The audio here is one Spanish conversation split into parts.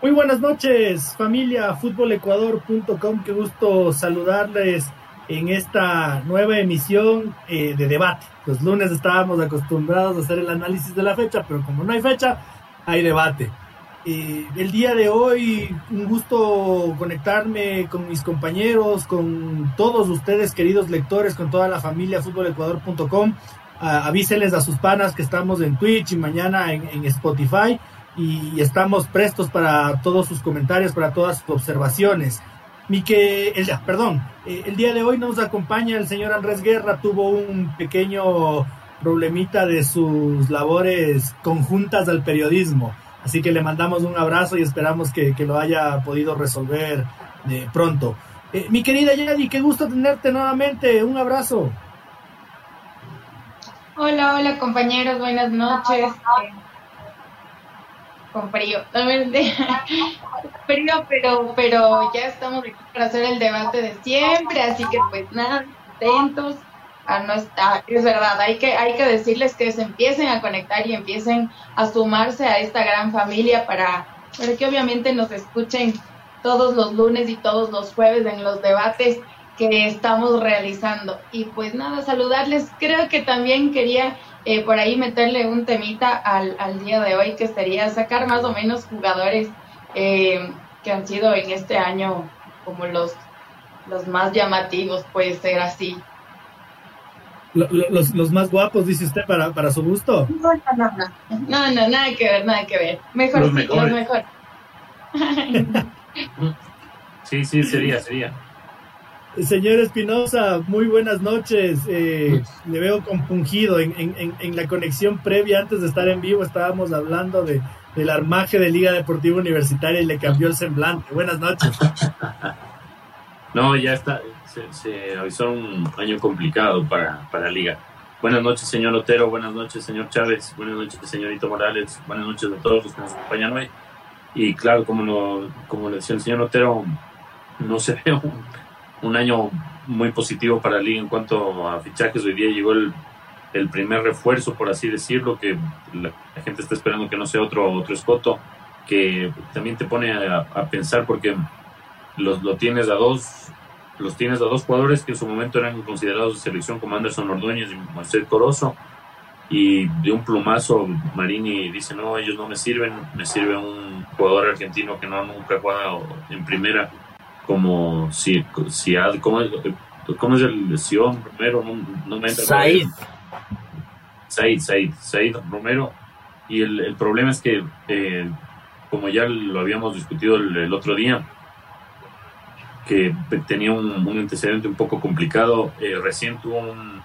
Muy buenas noches, familia futbolecuador.com. Qué gusto saludarles en esta nueva emisión eh, de debate. Los lunes estábamos acostumbrados a hacer el análisis de la fecha, pero como no hay fecha, hay debate. Eh, el día de hoy, un gusto conectarme con mis compañeros, con todos ustedes, queridos lectores, con toda la familia futbolecuador.com. avísenles a sus panas que estamos en Twitch y mañana en, en Spotify y estamos prestos para todos sus comentarios, para todas sus observaciones. Mi que, el, perdón, eh, el día de hoy nos acompaña el señor Andrés Guerra, tuvo un pequeño problemita de sus labores conjuntas al periodismo, así que le mandamos un abrazo y esperamos que, que lo haya podido resolver de pronto. Eh, mi querida Yadi, qué gusto tenerte nuevamente, un abrazo. Hola, hola compañeros, buenas noches con frío, frío, pero, pero ya estamos aquí para hacer el debate de siempre, así que pues nada, atentos a no estar, es verdad, hay que, hay que decirles que se empiecen a conectar y empiecen a sumarse a esta gran familia para, para que obviamente nos escuchen todos los lunes y todos los jueves en los debates que estamos realizando. Y pues nada, saludarles. Creo que también quería eh, por ahí meterle un temita al, al, día de hoy, que sería sacar más o menos jugadores eh, que han sido en este año como los, los más llamativos, puede ser así. Los, los más guapos, dice usted, para, para su gusto. No, no, no, no, nada que ver, nada que ver. Mejor, los, mejor. sí, sí, sería, sería. Señor Espinosa, muy buenas noches. Eh, le veo compungido en, en, en, la conexión previa antes de estar en vivo. Estábamos hablando de, del armaje de Liga Deportiva Universitaria y le cambió el semblante. Buenas noches. No, ya está. Se, se avisó un año complicado para, para Liga. Buenas noches, señor Otero. Buenas noches, señor Chávez. Buenas noches, señorito Morales. Buenas noches a todos los que nos acompañan hoy. Y claro, como, lo, como le decía el señor Otero, no se ve un un año muy positivo para la liga en cuanto a fichajes. Hoy día llegó el, el primer refuerzo, por así decirlo, que la, gente está esperando que no sea otro, otro escoto, que también te pone a, pensar porque los, lo tienes a dos los tienes a dos jugadores que en su momento eran considerados de selección como Anderson Ordóñez y Moisés Corozo y de un plumazo Marini dice no ellos no me sirven me sirve un jugador argentino que no nunca ha jugado en primera como si, si ¿cómo, ¿cómo es el lesión Romero? No, no me entra. Said. Said, Said, Said Romero. Y el, el problema es que, eh, como ya lo habíamos discutido el, otro día, que tenía un, un, antecedente un poco complicado, eh, recién tuvo un,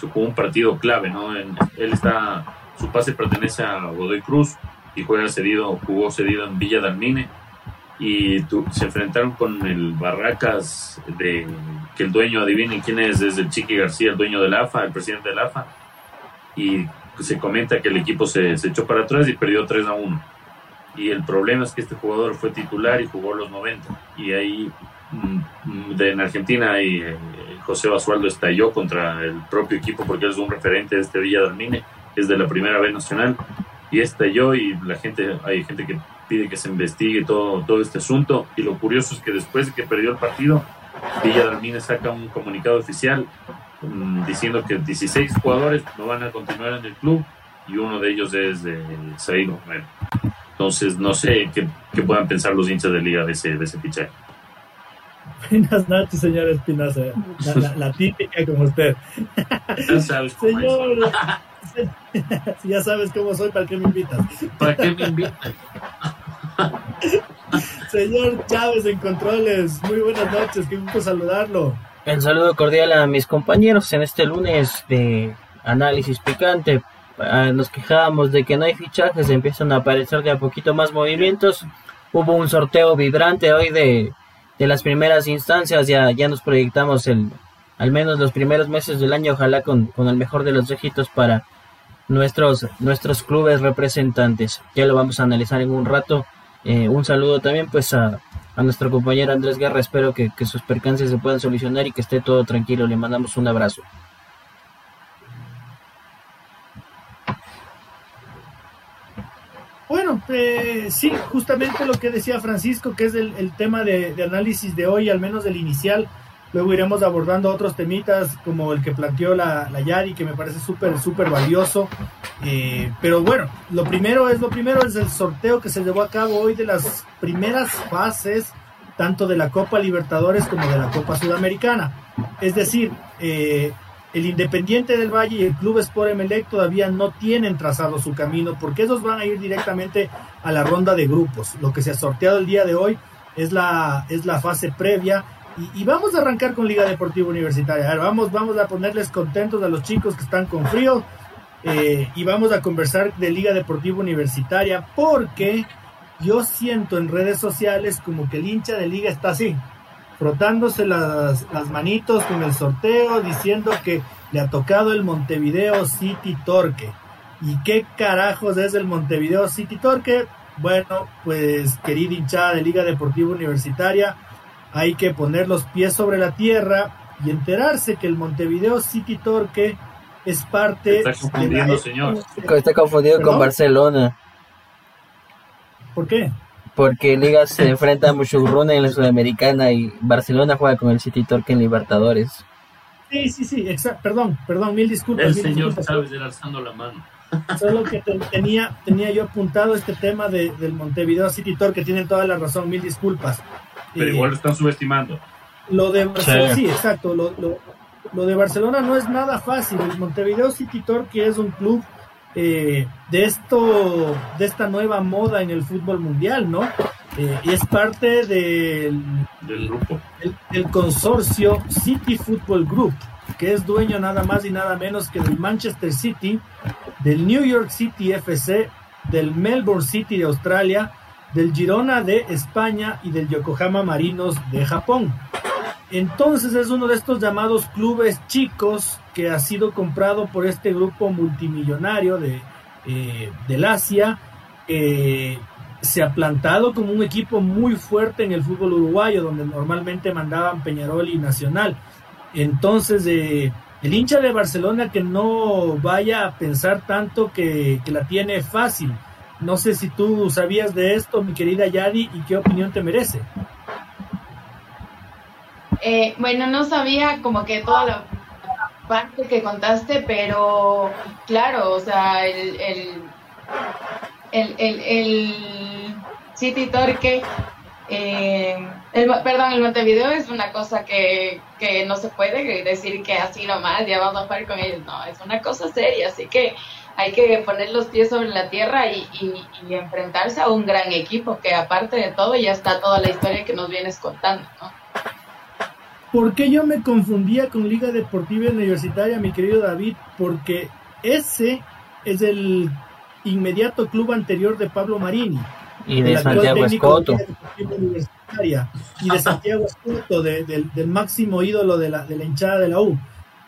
jugó un partido clave, ¿no? En, él está, su pase pertenece a Godoy Cruz y juega cedido, jugó cedido en Villa Dalmine y se enfrentaron con el Barracas de que el dueño adivinen quién es desde el Chiqui García el dueño del AFA el presidente del AFA y se comenta que el equipo se, se, echó para atrás y perdió 3 a 1 y el problema es que este jugador fue titular y jugó los 90 y ahí mm, de, en Argentina y, eh, José Basualdo estalló contra el propio equipo porque él es un referente de este Villa Dalmine es de la primera B nacional y estalló y la gente hay gente que pide que se investigue todo, todo este asunto. Y lo curioso es que después de que perdió el partido, Villa Dalmine saca un comunicado oficial um, diciendo que 16 jugadores no van a continuar en el club y uno de ellos es de Saído Entonces, no sé qué, qué, puedan pensar los hinchas de liga de ese, de ese fichaje. Buenas noches, señor Espinosa. La, la, típica como usted. Ya sabes cómo Señor, ya sabes cómo soy, ¿para qué me invitas? ¿Para qué me invitas? Señor Chávez en controles, muy buenas noches, qué gusto saludarlo. El saludo cordial a mis compañeros en este lunes de análisis picante. Ah, nos quejábamos de que no hay fichajes, empiezan a aparecer de a poquito más movimientos. Hubo un sorteo vibrante hoy de, de las primeras instancias, ya, ya nos proyectamos el, al menos los primeros meses del año, ojalá con, con el mejor de los dígitos para nuestros, nuestros clubes representantes. Ya lo vamos a analizar en un rato. Eh, un saludo también pues a, a, nuestro compañero Andrés Guerra. Espero que, que sus percances se puedan solucionar y que esté todo tranquilo. Le mandamos un abrazo. Bueno, eh, sí, justamente lo que decía Francisco, que es el, tema de, análisis de hoy, al menos el inicial. Luego iremos abordando otros temitas como el que planteó la, la Yari, que me parece súper, súper valioso. Eh, pero bueno, lo primero es lo primero es el sorteo que se llevó a cabo hoy de las primeras fases, tanto de la Copa Libertadores como de la Copa Sudamericana. Es decir, eh, el Independiente del Valle y el Club Sport Emelec todavía no tienen trazado su camino porque esos van a ir directamente a la ronda de grupos. Lo que se ha sorteado el día de hoy es la, es la fase previa y, vamos a arrancar con Liga Deportiva Universitaria. vamos, vamos a ponerles contentos a los chicos que están con frío eh, y vamos a conversar de Liga Deportiva Universitaria porque yo siento en redes sociales como que el hincha de liga está así frotándose las, manitos con el sorteo, diciendo que le ha tocado el Montevideo City Torque. ¿Y qué carajos es el Montevideo City Torque? Bueno, pues querida hinchada de Liga Deportiva Universitaria, hay que poner los pies sobre la tierra y enterarse que el Montevideo City Torque es parte... Está confundiendo, señor. Está confundido con Barcelona. ¿Por qué? porque Liga se enfrenta a Mushurruna en la Sudamericana y Barcelona juega con el City Torque en Libertadores. Sí, sí, sí, exacto. Perdón, perdón, mil disculpas. El mil señor Chávez alzando la mano. Solo que tenía, tenía yo apuntado este tema de, del Montevideo City Torque, tienen toda la razón, mil disculpas. Pero igual lo están subestimando. Lo de Barcelona, sí, exacto. Lo, lo, lo, de Barcelona no es nada fácil. El Montevideo City Torque es un club eh, de esto, de esta nueva moda en el fútbol mundial, ¿no? Eh, y es parte del, del grupo, el, consorcio City Football Group, que es dueño nada más y nada menos que del Manchester City, del New York City FC, del Melbourne City de Australia, del Girona de España y del Yokohama Marinos de Japón. Entonces es uno de estos llamados clubes chicos que ha sido comprado por este grupo multimillonario de, eh, del Asia, se ha plantado como un equipo muy fuerte en el fútbol uruguayo, donde normalmente mandaban Peñarol y Nacional. Entonces, eh, el hincha de Barcelona que no vaya a pensar tanto que la tiene fácil. No sé si tú sabías de esto, mi querida Yadi, y qué opinión te merece. Eh, bueno, no sabía como que toda la parte que contaste, pero claro, o sea, el, el, el, el, City Torque, eh, el, perdón, el Montevideo es una cosa que, que no se puede decir que así nomás, ya vamos a jugar con ellos, no, es una cosa seria, así que hay que poner los pies sobre la tierra y, y, y, enfrentarse a un gran equipo que aparte de todo ya está toda la historia que nos vienes contando, ¿no? ¿Por qué yo me confundía con Liga Deportiva Universitaria, mi querido David? Porque ese es el inmediato club anterior de Pablo Marini. Y de Santiago Escoto. y de Santiago Escoto, del máximo ídolo de la, de la hinchada de la U.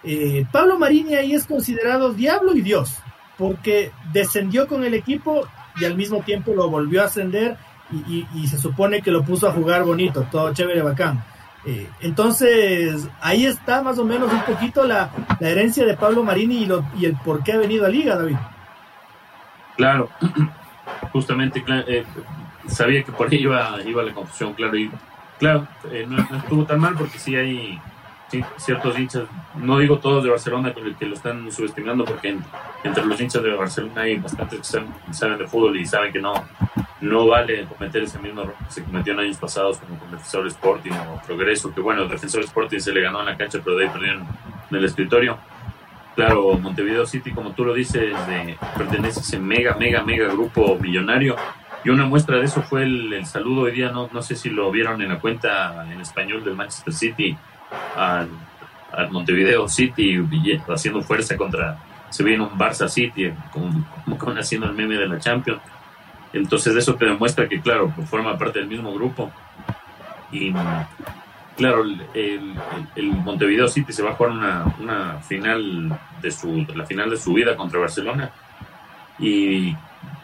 Eh, Pablo Marini ahí es considerado diablo y Dios, porque descendió con el equipo y al mismo tiempo lo volvió a ascender y, se supone que lo puso a jugar bonito, todo chévere, bacán. Eh, entonces, ahí está más o menos un poquito la, herencia de Pablo Marini y, lo, y, el por qué ha venido a Liga, David. Claro, justamente eh, sabía que por ahí iba, iba la confusión, claro, y claro, eh, no, estuvo tan mal porque sí hay ciertos hinchas, no digo todos de Barcelona que lo están subestimando porque entre los hinchas de Barcelona hay bastantes que saben, de fútbol y saben que no, no vale cometer ese mismo error que se cometió en años pasados como con Defensor Sporting o Progreso, que bueno, Defensor Sporting se le ganó en la cancha pero de ahí perdieron en el escritorio. Claro, Montevideo City, como tú lo dices, pertenece a ese mega, mega, mega grupo millonario. Y una muestra de eso fue el, saludo hoy día, no, no sé si lo vieron en la cuenta en español del Manchester City, al, Montevideo City haciendo fuerza contra, se viene un Barça City, como, como haciendo el meme de la Champions. Entonces eso te demuestra que, claro, pues, forma parte del mismo grupo. Y claro, el, Montevideo City se va a jugar una, una, final de su, la final de su vida contra Barcelona. Y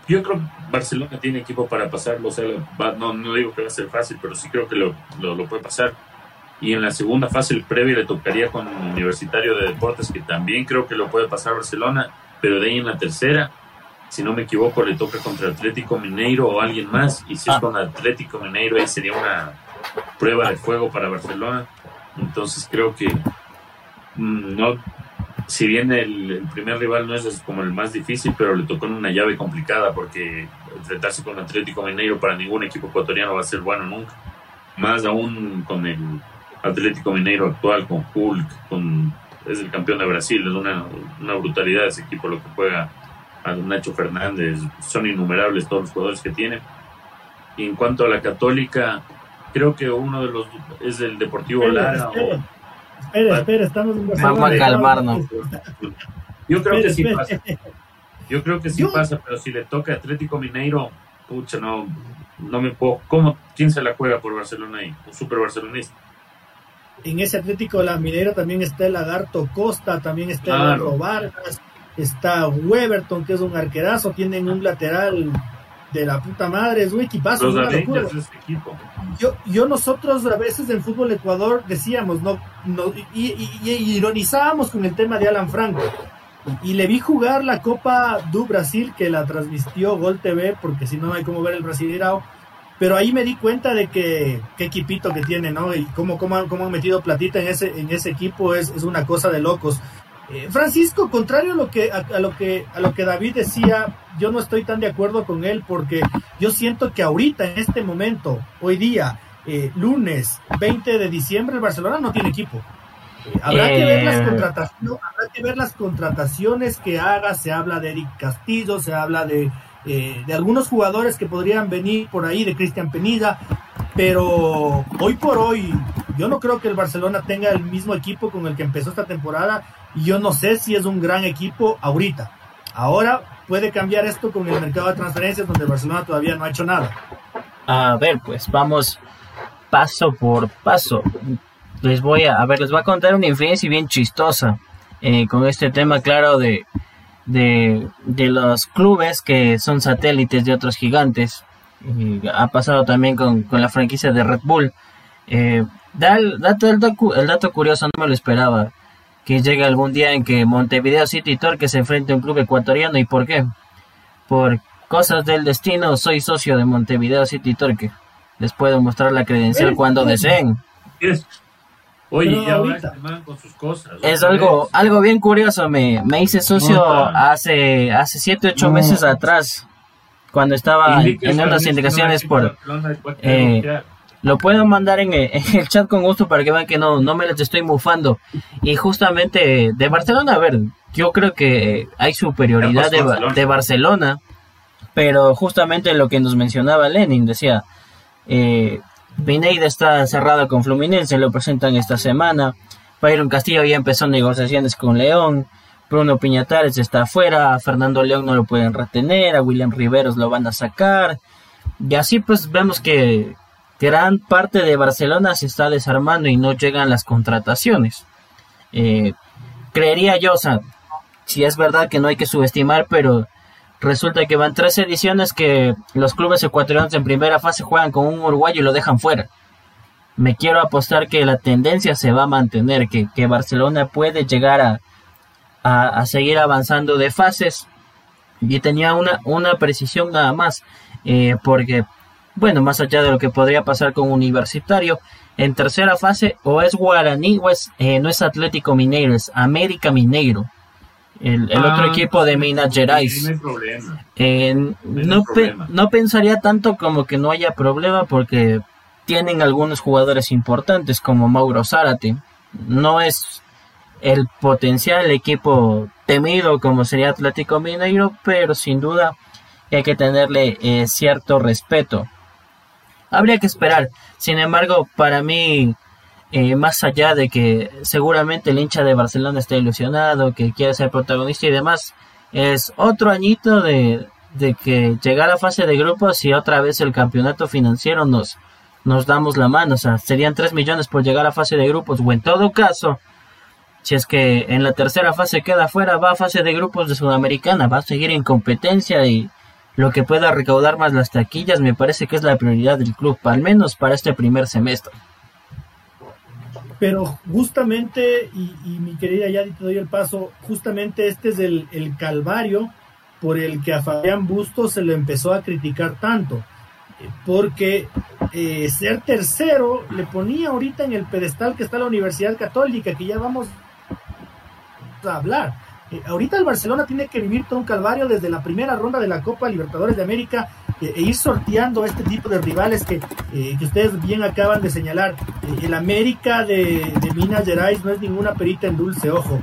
yo creo que Barcelona tiene equipo para pasarlo. No, no digo que va a ser fácil, pero sí creo que lo, lo puede pasar y en la segunda fase el previo le tocaría con Universitario de Deportes que también creo que lo puede pasar Barcelona pero de ahí en la tercera si no me equivoco, le toca contra Atlético Mineiro o alguien más. Y si es Ah. con Atlético Mineiro, ahí sería una prueba de fuego para Barcelona. Entonces creo que mm, no, si bien el, el primer rival no es como el más difícil, pero le tocó en una llave complicada porque enfrentarse con Atlético Mineiro para ningún equipo ecuatoriano va a ser bueno nunca. Más aún con el Atlético Mineiro actual, con Hulk, con es el campeón de Brasil, es una, una brutalidad ese equipo lo que juega a Nacho Fernández, son innumerables todos los jugadores que tiene. Y en cuanto a la Católica, creo que uno de los es el Deportivo Lara. o- Espera, espera, espera, estamos en Vamos a calmarnos. yo creo que sí Espera, pasa. espera. Yo creo que sí Yo- pasa, pero si le toca a Atlético Mineiro, pucha, no, no me puedo. ¿Cómo? ¿Quién se la juega por Barcelona ahí? Un super barcelonista. En ese Atlético de la Minera también está el Lagarto Costa, también está el Claro. Vargas, está Weberton, que es un arquerazo, tienen un lateral de la puta madre, es un equipazo, Los es este equipo. yo, yo nosotros a veces en fútbol Ecuador decíamos, no, no y, y- y ironizábamos con el tema de Alan Franco. Y le vi jugar la Copa du Brasil que la transmitió Gol TV, porque si no no hay como ver el Brasileirao. Pero ahí me di cuenta de que qué equipito que tiene, ¿no? Y cómo, cómo, han- cómo han metido platita en ese, en ese equipo es, es una cosa de locos. Eh, Francisco, contrario a lo que a, a lo que a lo que David decía, yo no estoy tan de acuerdo con él porque yo siento que ahorita en este momento, hoy día, eh, lunes 20 de diciembre, el Barcelona no tiene equipo. Eh, habrá que ver las Eh. contrataciones, habrá que ver las contrataciones que haga. Se habla de Eric Castillo, se habla de eh, de algunos jugadores que podrían venir por ahí, de Cristian Penilla, pero hoy por hoy yo no creo que el Barcelona tenga el mismo equipo con el que empezó esta temporada y yo no sé si es un gran equipo ahorita. Ahora puede cambiar esto con el mercado de transferencias donde el Barcelona todavía no ha hecho nada. A ver, pues vamos paso por paso. Les voy a, a ver, les voy a contar una infidencia bien chistosa eh, con este tema, claro, de, de, de los clubes que son satélites de otros gigantes. Y ha pasado también con, con la franquicia de Red Bull. Eh, da el, dato, el, el dato curioso, no me lo esperaba, que llegue algún día en que Montevideo City Torque se enfrente a un club ecuatoriano. ¿Y por qué? Por cosas del destino, soy socio de Montevideo City Torque. Les puedo mostrar la credencial Eh, cuando eh. deseen. Es- Oye, Pero ya ahorita- con sus cosas. Es algo, algo bien curioso. Me, me hice socio Nota. hace, hace 7, 8 No. meses atrás. Cuando estaba Indique en unas indicaciones no, por... Eh. Lo puedo mandar en, eh, en el chat con gusto para que vean que no, no me les estoy mufando. Y justamente de Barcelona, a ver, yo creo que hay superioridad de, Ba- Barcelona. de Barcelona, pero justamente lo que nos mencionaba Lenin, decía, eh, Pineda está cerrado con Fluminense, lo presentan esta semana. Byron Castillo ya empezó negociaciones con León. Bruno Piñatares está afuera, a Fernando León no lo pueden retener, a William Riveros lo van a sacar. Y así pues vemos que gran parte de Barcelona se está desarmando y no llegan las contrataciones. Eh, creería yo, o sea, si es verdad que no hay que subestimar, pero resulta que van tres ediciones que los clubes ecuatorianos en primera fase juegan con un uruguayo y lo dejan fuera. Me quiero apostar que la tendencia se va a mantener, que, que Barcelona puede llegar a, a, a seguir avanzando de fases. Y tenía una, una precisión nada más, eh, porque, bueno, más allá de lo que podría pasar con Universitario, en tercera fase o es Guaraní o es, eh, no es Atlético Mineiro, es América Mineiro, el, el otro Ah, equipo de Minas Gerais. No. Eh, pe- no pensaría tanto como que no haya problema porque tienen algunos jugadores importantes como Mauro Zárate. No es el potencial equipo temido como sería Atlético Mineiro, pero sin duda hay que tenerle eh, cierto respeto. Habría que esperar. Sin embargo, para mí, eh, más allá de que seguramente el hincha de Barcelona está ilusionado, que quiere ser protagonista y demás, es otro añito de, de que llegar a fase de grupos y otra vez el campeonato financiero nos, nos damos la mano. O sea, serían 3 millones por llegar a fase de grupos. O en todo caso, si es que en la tercera fase queda fuera, va a fase de grupos de Sudamericana, va a seguir en competencia y lo que pueda recaudar más las taquillas me parece que es la prioridad del club, al menos para este primer semestre. Pero justamente, y, mi querida Yadi, te doy el paso, justamente este es el, el calvario por el que a Fabián Bustos se le empezó a criticar tanto, porque eh, ser tercero le ponía ahorita en el pedestal que está la Universidad Católica, que ya vamos a hablar. Eh, ahorita el Barcelona tiene que vivir todo un calvario desde la primera ronda de la Copa Libertadores de América eh, e ir sorteando este tipo de rivales que, que ustedes bien acaban de señalar. el América de, de, Minas Gerais no es ninguna perita en dulce, ojo.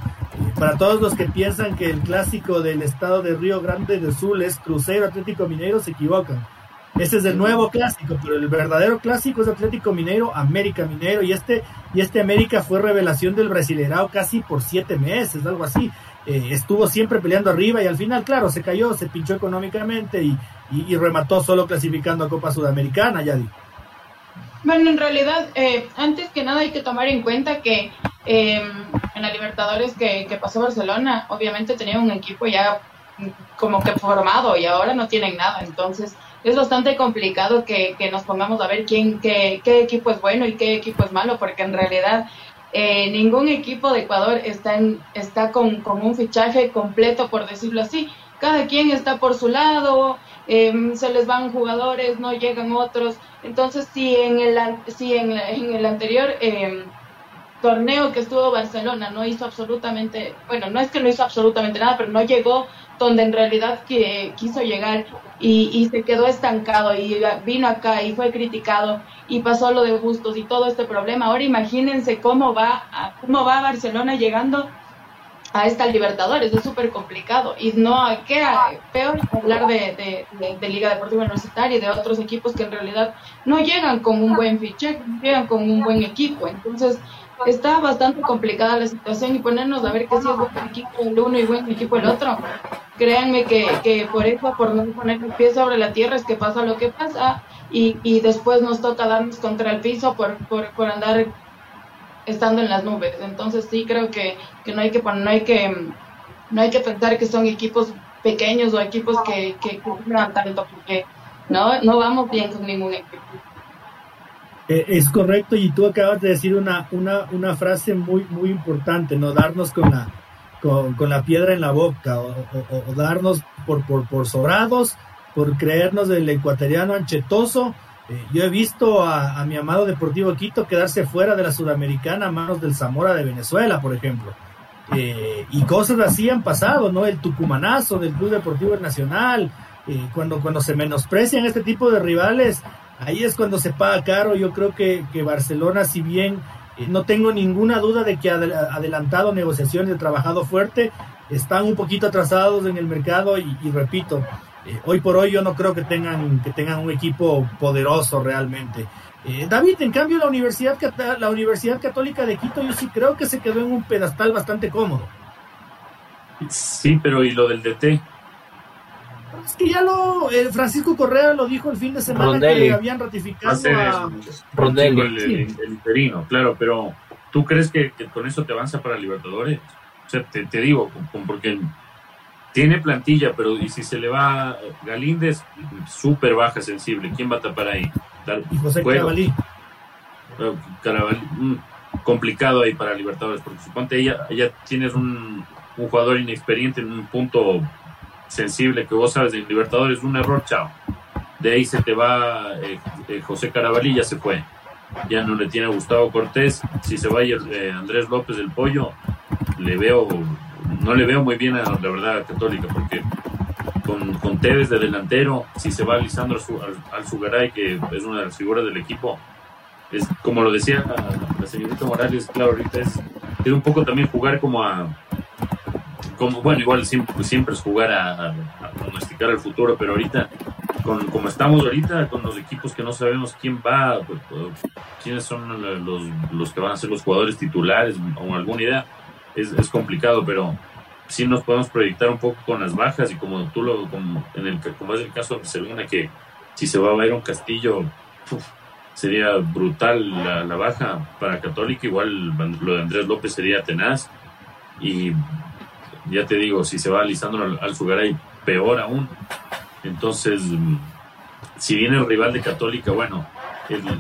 para todos los que piensan que el clásico del estado de Río Grande del Sul es Cruzeiro Atlético Mineiro, se equivocan ese es el nuevo clásico, pero el verdadero clásico es Atlético Mineiro, América Mineiro, y este, y este América fue revelación del Brasileirao casi por siete meses, algo así. Eh, estuvo siempre peleando arriba y al final, claro, se cayó, se pinchó económicamente y, y, remató solo clasificando a Copa Sudamericana, ya di. Bueno, en realidad, eh, antes que nada hay que tomar en cuenta que eh, en la Libertadores que, que pasó Barcelona, obviamente tenía un equipo ya como que formado y ahora no tienen nada, entonces es bastante complicado que, nos pongamos a ver quién, qué, qué, equipo es bueno y qué equipo es malo, porque en realidad eh, ningún equipo de Ecuador está, en, está con, con, un fichaje completo, por decirlo así. Cada quien está por su lado, em, se les van jugadores, no llegan otros. Entonces, si en el, si en, en el anterior em, torneo que estuvo Barcelona no hizo absolutamente, bueno, no es que no hizo absolutamente nada, pero no llegó donde en realidad que quiso llegar y, se quedó estancado y vino acá y fue criticado y pasó lo de Bustos y todo este problema. Ahora imagínense cómo va, a, cómo va Barcelona llegando a esta Libertadores, es súper complicado y no queda peor hablar de, de, Liga Deportiva Universitaria y de otros equipos que en realidad no llegan con un buen fichaje, llegan con un buen equipo, entonces está bastante complicada la situación y ponernos a ver que si es buen equipo el uno y buen equipo el otro. Créanme que, que por eso, por no poner el pie sobre la tierra, es que pasa lo que pasa y, y después nos toca darnos contra el piso por, por, por andar estando en las nubes. Entonces sí creo que, que no hay que no hay que no hay que pensar que son equipos pequeños o equipos que, que, tanto porque no, no vamos bien con ningún equipo. Eh, es correcto y tú acabas de decir una, una, una frase muy, muy importante, no darnos con la, con, la piedra en la boca o, darnos por, por, por, sobrados, por creernos del ecuatoriano anchetoso. Eh, yo he visto a, mi amado Deportivo Quito quedarse fuera de la Sudamericana a manos del Zamora de Venezuela, por ejemplo. Eh, y cosas así han pasado, ¿no? El tucumanazo del Club Deportivo Nacional, cuando, cuando se menosprecian este tipo de rivales, ahí es cuando se paga caro. Yo creo que, que Barcelona, si bien eh, no tengo ninguna duda de que ha adelantado negociaciones, ha trabajado fuerte, están un poquito atrasados en el mercado y, repito, eh, hoy por hoy yo no creo que tengan, que tengan un equipo poderoso realmente. Eh, David, en cambio, la Universidad, la Universidad Católica de Quito, yo sí creo que se quedó en un pedestal bastante cómodo. Sí, pero ¿y lo del DT? Es que ya lo. Eh, Francisco Correa lo dijo el fin de semana que habían ratificado a. El, interino, claro, pero ¿tú crees que, con eso te avanza para Libertadores? O sea, te, digo, porque tiene plantilla, pero y si se le va Galíndez, súper baja, sensible. ¿Quién va a tapar ahí? y José Carabalí. Mm, complicado ahí para Libertadores, porque suponte ella, ya tienes un, un jugador inexperiente en un punto sensible que vos sabes de Libertadores, un error, chao. De ahí se te va eh, eh, José Carabalí, ya se fue. Ya no le tiene a Gustavo Cortés. Si se va eh, Andrés López del Pollo, le veo, no le veo muy bien a la verdad Católica, porque con, con Tevez de delantero, si se va Lisandro Alzugaray, que es una de las figuras del equipo, es como lo decía la, señorita Morales, claro, ahorita es, es un poco también jugar como a como bueno, igual siempre, siempre es jugar a, a, el futuro, pero ahorita, con, como estamos ahorita, con los equipos que no sabemos quién va, pues, pues, quiénes son los, los, que van a ser los jugadores titulares o alguna idea, es, es complicado, pero sí nos podemos proyectar un poco con las bajas y como tú lo, como, en el, como es el caso de Barcelona, que si se va a ver un Castillo, sería brutal la, la, baja. Para Católica, igual lo de Andrés López sería tenaz y ya te digo, si se va Lisandro al, al peor aún. Entonces, si viene el rival de Católica, bueno,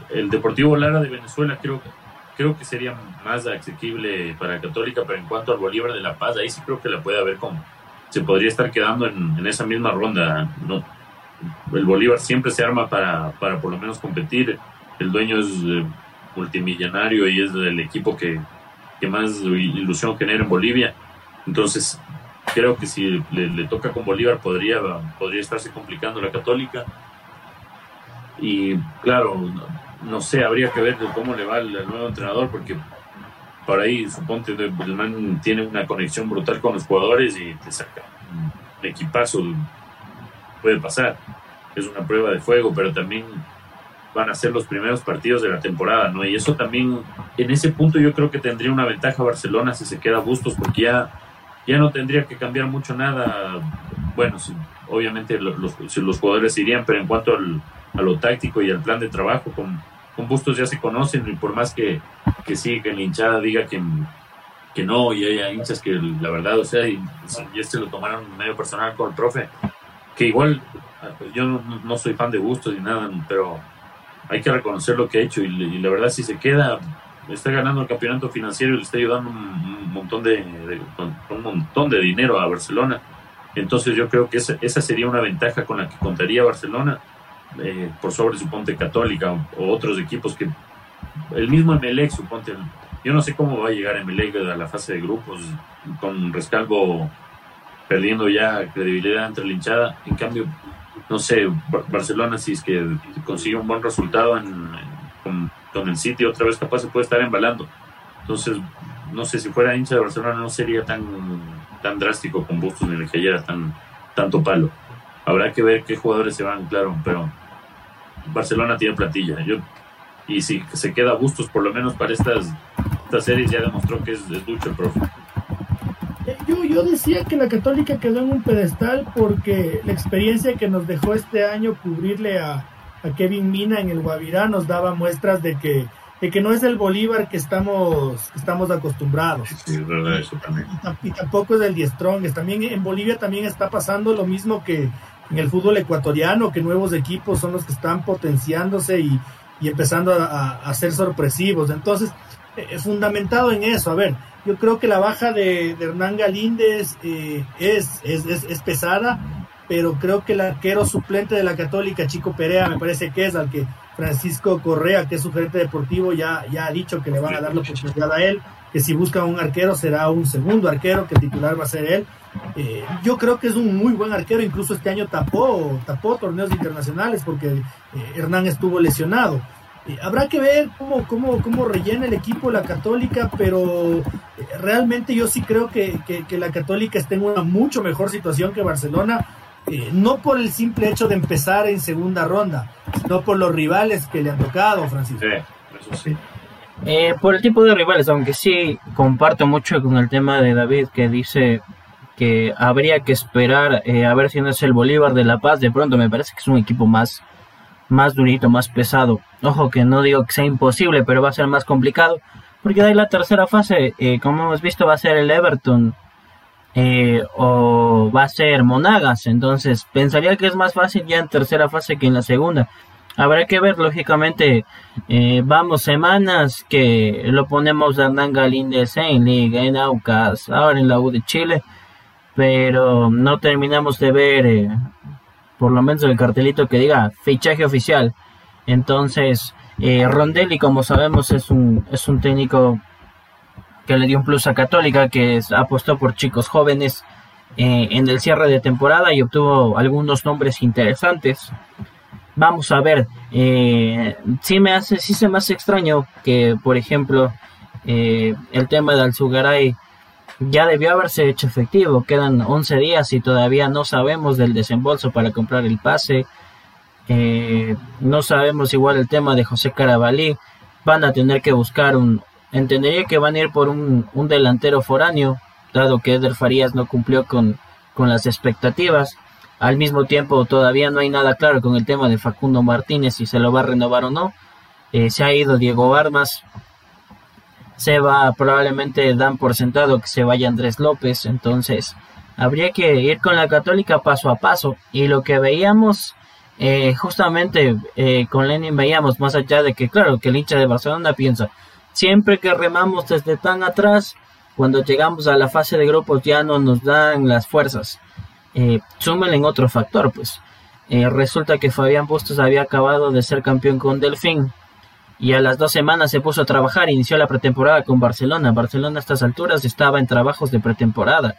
el, Deportivo Lara de Venezuela creo, creo que sería más asequible para Católica, pero en cuanto al Bolívar de La Paz, ahí sí creo que la puede haber con, se podría estar quedando en, esa misma ronda. No, el Bolívar siempre se arma para, para por lo menos competir. El dueño es eh, multimillonario y es el equipo que, que más ilusión genera en Bolivia. Entonces, creo que si le, toca con Bolívar podría, podría estarse complicando la católica. Y claro, no, sé, habría que ver cómo le va al, nuevo entrenador, porque por ahí suponte el man tiene una conexión brutal con los jugadores y te saca un equipazo. Puede pasar, es una prueba de fuego, pero también van a ser los primeros partidos de la temporada, ¿no? Y eso también, en ese punto yo creo que tendría una ventaja Barcelona si se queda a Bustos, porque ya ya no tendría que cambiar mucho nada. Bueno, obviamente los, los, jugadores irían, pero en cuanto a lo táctico y al plan de trabajo, con, con Bustos ya se conocen y por más que, que sí, que la hinchada diga que, que no, y haya hinchas que la verdad, o sea, y, este lo tomaron medio personal con el profe, que igual yo no, soy fan de Bustos ni nada, pero hay que reconocer lo que ha hecho y, y la verdad si se queda está ganando el campeonato financiero y le está ayudando un, montón de, un montón de dinero a Barcelona. Entonces yo creo que esa, esa sería una ventaja con la que contaría Barcelona eh, por sobre suponte Católica o, otros equipos que el mismo Emelec suponte yo no sé cómo va a llegar Emelec a la fase de grupos con Rescalvo perdiendo ya credibilidad entre la hinchada en cambio no sé Barcelona si es que consigue un buen resultado en, con con el sitio otra vez capaz se puede estar embalando. Entonces, no sé si fuera hincha de Barcelona no sería tan, tan drástico con Bustos ni le tan tanto palo. Habrá que ver qué jugadores se van, claro, pero Barcelona tiene plantilla. Yo, y si se queda Bustos, por lo menos para estas, estas series, ya demostró que es, es ducho el profe. Yo, yo decía que la Católica quedó en un pedestal porque la experiencia que nos dejó este año cubrirle a, a Kevin Mina en el Guavirá nos daba muestras de que, de que no es el Bolívar que estamos, estamos acostumbrados. Sí, es verdad, eso también. Y, tampoco es el Diestrong. También en Bolivia también está pasando lo mismo que en el fútbol ecuatoriano, que nuevos equipos son los que están potenciándose y, y empezando a, ser sorpresivos. Entonces, eh, fundamentado en eso, a ver, yo creo que la baja de, Hernán Galíndez eh, es, es, es, es, pesada, pero creo que el arquero suplente de la Católica, Chico Perea, me parece que es al que Francisco Correa, que es su gerente deportivo, ya, ya ha dicho que le van a dar la oportunidad a él, que si busca un arquero será un segundo arquero, que el titular va a ser él. Eh, yo creo que es un muy buen arquero, incluso este año tapó, tapó torneos internacionales porque eh, Hernán estuvo lesionado. Eh, habrá que ver cómo, cómo, cómo rellena el equipo la Católica, pero realmente yo sí creo que, que, que la Católica está en una mucho mejor situación que Barcelona eh, no por el simple hecho de empezar en segunda ronda, sino por los rivales que le han tocado, Francisco. Sí, eso sí. Eh, por el tipo de rivales, aunque sí comparto mucho con el tema de David que dice que habría que esperar eh, a ver si no es el Bolívar de La Paz. De pronto me parece que es un equipo más, más durito, más pesado. Ojo que no digo que sea imposible, pero va a ser más complicado. Porque de ahí la tercera fase, como hemos visto, va a ser el Everton eh, o va a ser Monagas. Entonces pensaría que es más fácil ya en tercera fase que en la segunda. Habrá que ver, lógicamente, eh, vamos semanas que lo ponemos de Hernán Galíndez en Liga, en Aucas, ahora en la U de Chile, pero no terminamos de ver, eh, por lo menos el cartelito que diga fichaje oficial. Entonces, Rondelli, como sabemos, es un, es un técnico que le dio un plus a Católica, que apostó por chicos jóvenes eh, en el cierre de temporada y obtuvo algunos nombres interesantes. Vamos a ver, eh, sí me hace, sí se me hace extraño que, por ejemplo, eh, el tema de Alzugaray ya debió haberse hecho efectivo. Quedan 11 días y todavía no sabemos del desembolso para comprar el pase. no sabemos igual el tema de José Carabalí. Van a tener que buscar un, Entendería que van a ir por un, delantero foráneo, dado que Eder Farías no cumplió con, las expectativas. Al mismo tiempo, todavía no hay nada claro con el tema de Facundo Martínez, si se lo va a renovar o no. Eh, se ha ido Diego Armas. Se va, probablemente dan por sentado que se vaya Andrés López. Entonces, habría que ir con la Católica paso a paso. Y lo que veíamos, eh, justamente eh, con Lenin, veíamos más allá de que, claro, que el hincha de Barcelona piensa, Siempre que remamos desde tan atrás, cuando llegamos a la fase de grupos ya no nos dan las fuerzas. Eh, en otro factor, pues. Eh, resulta que Fabián Bustos había acabado de ser campeón con Delfín y a las dos semanas se puso a trabajar, inició la pretemporada con Barcelona. Barcelona a estas alturas estaba en trabajos de pretemporada.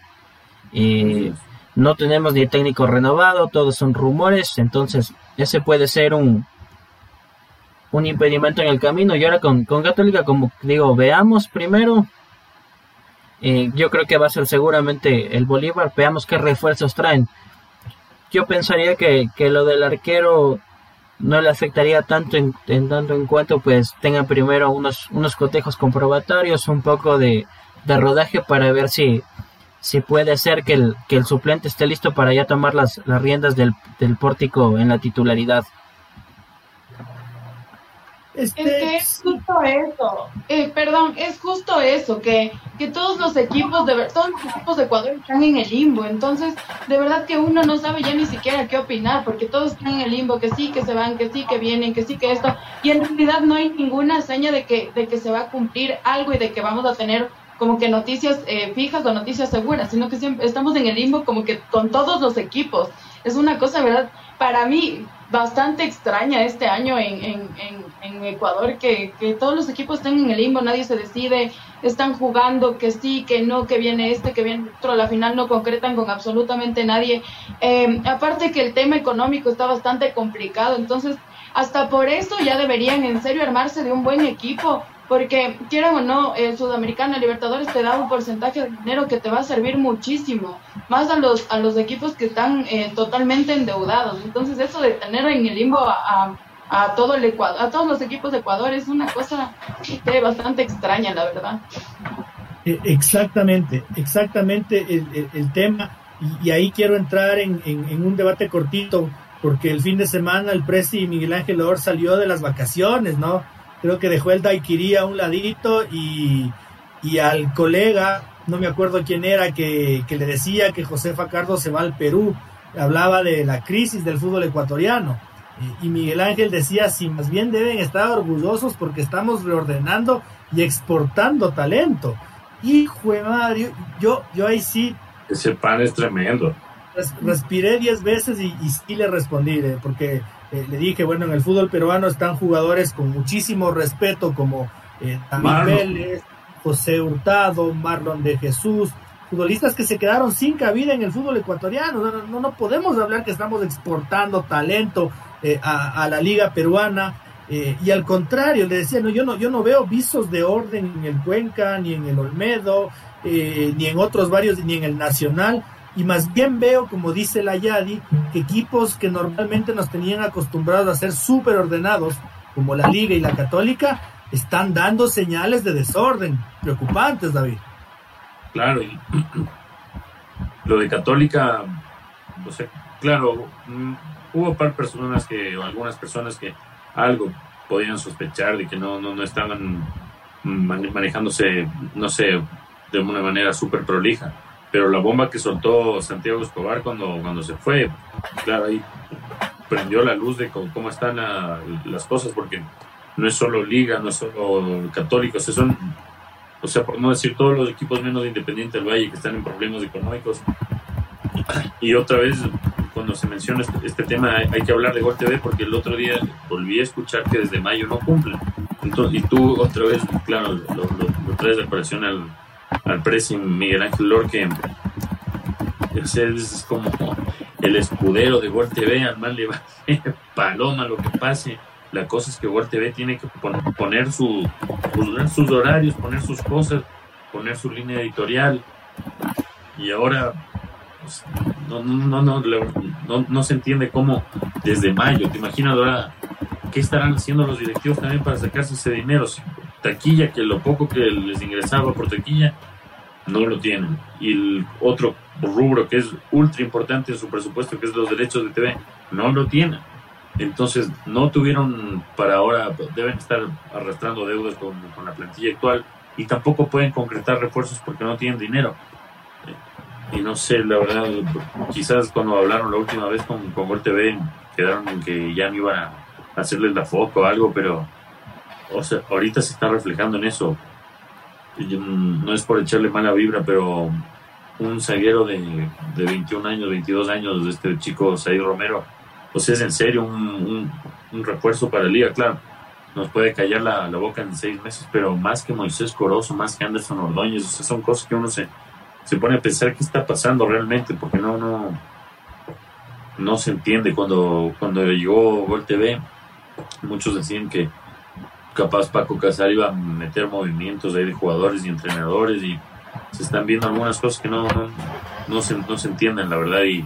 Eh, no tenemos ni técnico renovado, todos son rumores, entonces ese puede ser un, un impedimento en el camino. Y ahora con, con Católica, como digo, veamos primero. Eh, yo creo que va a ser seguramente el Bolívar. Veamos qué refuerzos traen. Yo pensaría que, que lo del arquero no le afectaría tanto en, en tanto en cuanto pues tenga primero unos, unos cotejos comprobatorios, un poco de, de rodaje para ver si, si puede ser que el, que el suplente esté listo para ya tomar las, las riendas del, del pórtico en la titularidad. Es que es justo eso, eh, perdón, es justo eso, que, que todos los equipos de todos los equipos de Ecuador están en el limbo, entonces de verdad que uno no sabe ya ni siquiera qué opinar, porque todos están en el limbo, que sí, que se van, que sí, que vienen, que sí, que esto, y en realidad no hay ninguna seña de que, de que se va a cumplir algo y de que vamos a tener como que noticias eh, fijas o noticias seguras, sino que siempre estamos en el limbo como que con todos los equipos. Es una cosa, ¿verdad? Para mí, bastante extraña este año en, en, en, Ecuador, que, que, todos los equipos estén en el limbo, nadie se decide, están jugando que sí, que no, que viene este, que viene otro, la final no concretan con absolutamente nadie. Eh, aparte que el tema económico está bastante complicado, entonces hasta por eso ya deberían en serio armarse de un buen equipo porque quieran o no, el Sudamericano, Libertadores te da un porcentaje de dinero que te va a servir muchísimo, más a los, a los equipos que están eh, totalmente endeudados. Entonces eso de tener en el limbo a, a, todo el Ecuador, a todos los equipos de Ecuador es una cosa bastante extraña, la verdad. E, exactamente, exactamente el, el, tema, y, ahí quiero entrar en, en, un debate cortito, porque el fin de semana el Presi Miguel Ángel Or salió de las vacaciones, ¿no? Creo que dejó el daiquiri a un ladito y, y al colega, no me acuerdo quién era, que, que, le decía que José Facardo se va al Perú, hablaba de la crisis del fútbol ecuatoriano. Y, Miguel Ángel decía, si más bien deben estar orgullosos porque estamos reordenando y exportando talento. Hijo de madre, yo, yo ahí sí... Ese pan es tremendo. respiré diez veces y, y sí le respondí, eh, porque eh, le dije, bueno, en el fútbol peruano están jugadores con muchísimo respeto como eh, Vélez, José Hurtado, Marlon de Jesús, futbolistas que se quedaron sin cabida en el fútbol ecuatoriano. No, no, podemos hablar que estamos exportando talento eh, a, la liga peruana. Eh, y al contrario, le decía, no, yo no, yo no veo visos de orden en el Cuenca, ni en el Olmedo, ni en otros varios, ni en el Nacional y más bien veo, como dice la Yadi, que equipos que normalmente nos tenían acostumbrados a ser súper ordenados, como la Liga y la Católica, están dando señales de desorden preocupantes, David. Claro, y lo de Católica, no sé, claro, mm, hubo par personas que, o algunas personas que algo podían sospechar de que no, no, no estaban manejándose, no sé, de una manera súper prolija pero la bomba que soltó Santiago Escobar cuando, cuando se fue, claro, ahí prendió la luz de cómo, están las cosas, porque no es solo Liga, no es solo Católicos, son, o sea, por no decir todos los equipos menos Independiente del Valle que están en problemas económicos. Y otra vez, cuando se menciona este, este tema, hay, que hablar de Gol TV, porque el otro día volví a escuchar que desde mayo no cumplen. Entonces, y tú otra vez, claro, lo, lo traes de aparición al al pressing Miguel Ángel Lorque. Es como el escudero de Gol TV, al mal le va paloma lo que pase. La cosa es que Gol TV tiene que poner su, sus horarios, poner sus cosas, poner su línea editorial. Y ahora pues, no, no, no, no, no, se entiende cómo desde mayo, te imaginas ahora qué estarán haciendo los directivos también para sacarse ese dinero. Taquilla, que lo poco que les ingresaba por taquilla, no lo tienen. Y el otro rubro que es ultra importante en su presupuesto, que es los derechos de TV, no lo tienen. Entonces, no tuvieron para ahora, deben estar arrastrando deudas con, la plantilla actual y tampoco pueden concretar refuerzos porque no tienen dinero. Y no sé, la verdad, quizás cuando hablaron la última vez con, con Gol TV, quedaron en que ya no iban a hacerles la foto o algo, pero o sea, ahorita se está reflejando en eso no es por echarle mala vibra, pero un zaguero de, de 21 años, 22 años, de este chico Said Romero, pues es en serio un, un, refuerzo para la liga, claro. Nos puede callar la, la, boca en seis meses, pero más que Moisés Corozo, más que Anderson Ordóñez, o sea, son cosas que uno se, se pone a pensar qué está pasando realmente, porque no, no, no se entiende. Cuando, cuando llegó Gol TV, muchos decían que capaz Paco Casar iba a meter movimientos ahí de jugadores y entrenadores y se están viendo algunas cosas que no, no, se, no se entienden, la verdad, y,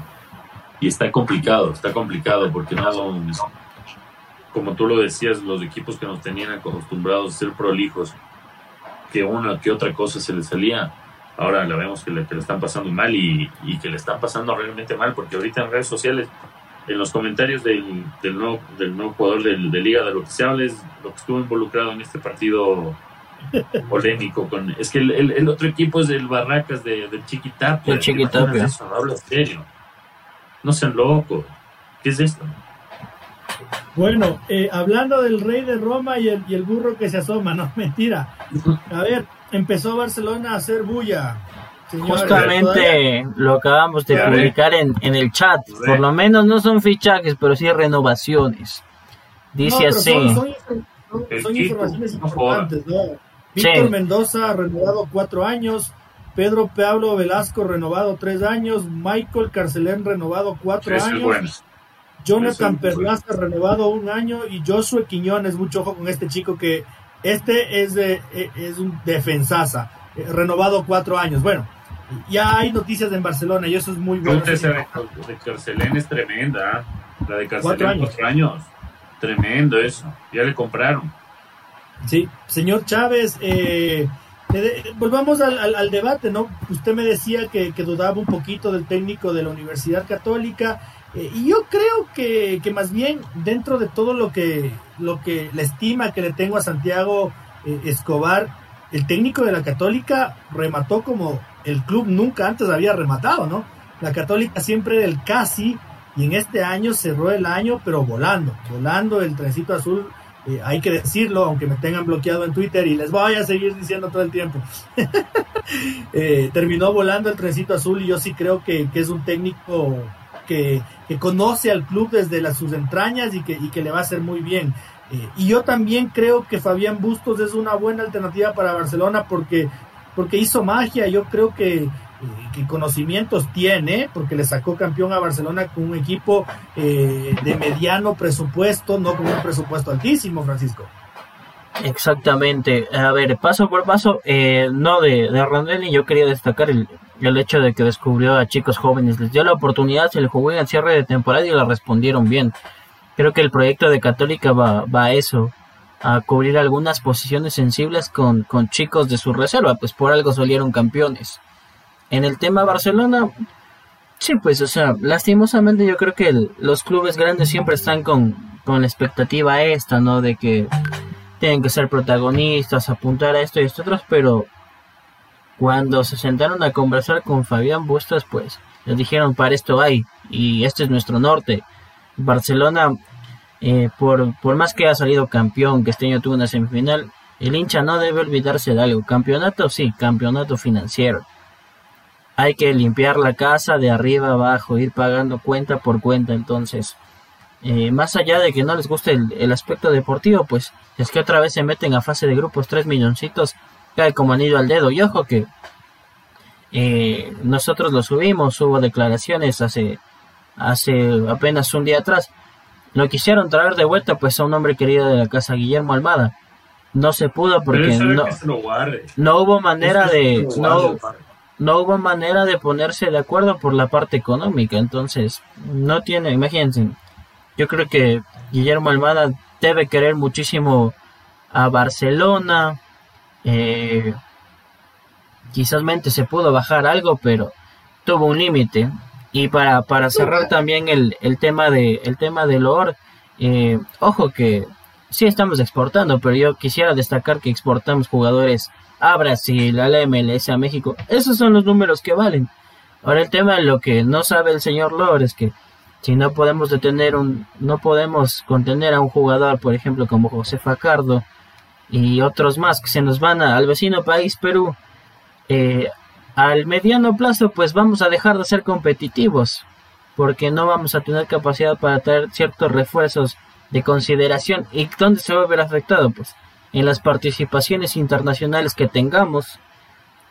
y está complicado, está complicado porque no, como tú lo decías, los equipos que nos tenían acostumbrados a ser prolijos, que una que otra cosa se les salía, ahora la vemos que le, que le están pasando mal y, y, que le están pasando realmente mal, porque ahorita en redes sociales, en los comentarios del, del, nuevo, del nuevo jugador del, de Liga, de lo que se habla es lo que estuvo involucrado en este partido polémico con es que el, el, otro equipo es el Barracas de, del Chiquitapia. El Chiquitapia. No habla serio. No sean locos. ¿Qué es esto? Bueno, eh, hablando del rey de Roma y el, y el burro que se asoma, no, mentira. A ver, empezó Barcelona a hacer bulla. Justamente lo acabamos de publicar en, en el chat. Por lo menos no son fichajes, pero sí renovaciones. Dice así. Son, informaciones importantes, ¿no? Víctor Mendoza, renovado cuatro años. Pedro Pablo Velasco, renovado tres años. Michael Carcelén, renovado cuatro años. Jonathan Perlaza, renovado un año. Y Joshua Quiñones, mucho ojo con este chico que este es, de, e, es un defensaza, eh, renovado cuatro años. Bueno, ya hay noticias en Barcelona y eso es muy bueno. La de Carcelén es tremenda. La de Carcelén, cuatro años. Tremendo eso. Ya le compraron. Sí, señor Chávez, eh, volvamos al, debate, ¿no? Usted me decía que, dudaba un poquito del técnico de la Universidad Católica. Eh, y yo creo que, que, más bien dentro de todo lo que, lo que la estima que le tengo a Santiago eh, Escobar, el técnico de la Católica remató como el club nunca antes había rematado, ¿no? La Católica siempre del casi y en este año cerró el año pero volando, volando el trencito azul eh, hay que decirlo, aunque me tengan bloqueado en Twitter y les voy a seguir diciendo todo el tiempo. Eh, terminó volando el trencito azul y yo sí creo que, es un técnico que, conoce al club desde las, sus entrañas y que, le va a hacer muy bien. Eh, y yo también creo que Fabián Bustos es una buena alternativa para Barcelona porque, porque hizo magia. Yo creo que que conocimientos tiene, porque le sacó campeón a Barcelona con un equipo eh, de mediano presupuesto, no con un presupuesto altísimo, Francisco. Exactamente. A ver, paso por paso, eh, no de, de Rondelli, yo quería destacar el, el hecho de que descubrió a chicos jóvenes, les dio la oportunidad, se le jugó en el cierre de temporada y la respondieron bien. Creo que el proyecto de Católica va, va a eso, a cubrir algunas posiciones sensibles con, con chicos de su reserva, pues por algo salieron campeones. En el tema Barcelona, sí, pues, o sea, lastimosamente yo creo que los clubes grandes siempre están con, con la expectativa esta, ¿no? De que tienen que ser protagonistas, apuntar a esto y esto pero cuando se sentaron a conversar con Fabián Bustos, pues les dijeron, para esto hay, y este es nuestro norte. Barcelona, eh, por, por más que ha salido campeón, que este año tuvo una semifinal, el hincha no debe olvidarse de algo. Campeonato, sí, campeonato financiero hay que limpiar la casa de arriba abajo, ir pagando cuenta por cuenta. Entonces, eh, más allá de que no les guste el, aspecto deportivo, pues es que otra vez se meten a fase de grupos, tres milloncitos, cae como anillo al dedo. Y ojo que eh, nosotros lo subimos, hubo declaraciones hace, hace apenas un día atrás. Lo quisieron traer de vuelta pues a un hombre querido de la casa, Guillermo Almada. No se pudo porque no, no hubo manera de... No, no hubo manera de ponerse de acuerdo por la parte económica. Entonces, no tiene, imagínense, yo creo que Guillermo Almada debe querer muchísimo a Barcelona. Eh, quizás mente se pudo bajar algo, pero tuvo un límite. Y para, para cerrar también el, el tema de el tema del OR, eh, ojo que sí estamos exportando, pero yo quisiera destacar que exportamos jugadores a Brasil, a la MLS, a México. Esos son los números que valen. Ahora el tema de lo que no sabe el señor Lor es que si no podemos detener un, no podemos contener a un jugador, por ejemplo, como José Facardo, y otros más que se nos van al vecino país Perú, eh, al mediano plazo pues vamos a dejar de ser competitivos porque no vamos a tener capacidad para traer ciertos refuerzos de consideración. ¿Y dónde se va a ver afectado? Pues en las participaciones internacionales que tengamos.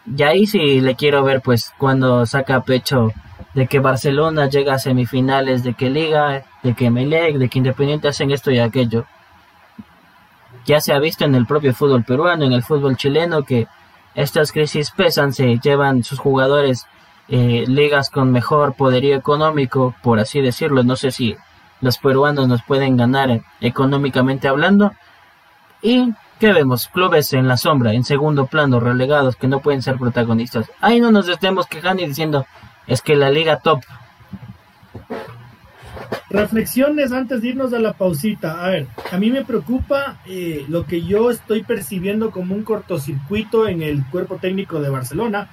Y ahí sí le quiero ver pues cuando saca pecho de que Barcelona llega a semifinales, de que Liga, de que Melec, de que Independiente hacen esto y aquello. Ya se ha visto en el propio fútbol peruano, en el fútbol chileno, que estas crisis pesan, se llevan sus jugadores eh, ligas con mejor poderío económico, por así decirlo. No sé si los peruanos nos pueden ganar económicamente hablando. Y ¿qué vemos? Clubes en la sombra, en segundo plano, relegados, que no pueden ser protagonistas. Ahí no nos estemos quejando y diciendo, es que la liga top. Reflexiones antes de irnos a la pausita. A ver, a mí me preocupa eh, lo que yo estoy percibiendo como un cortocircuito en el cuerpo técnico de Barcelona,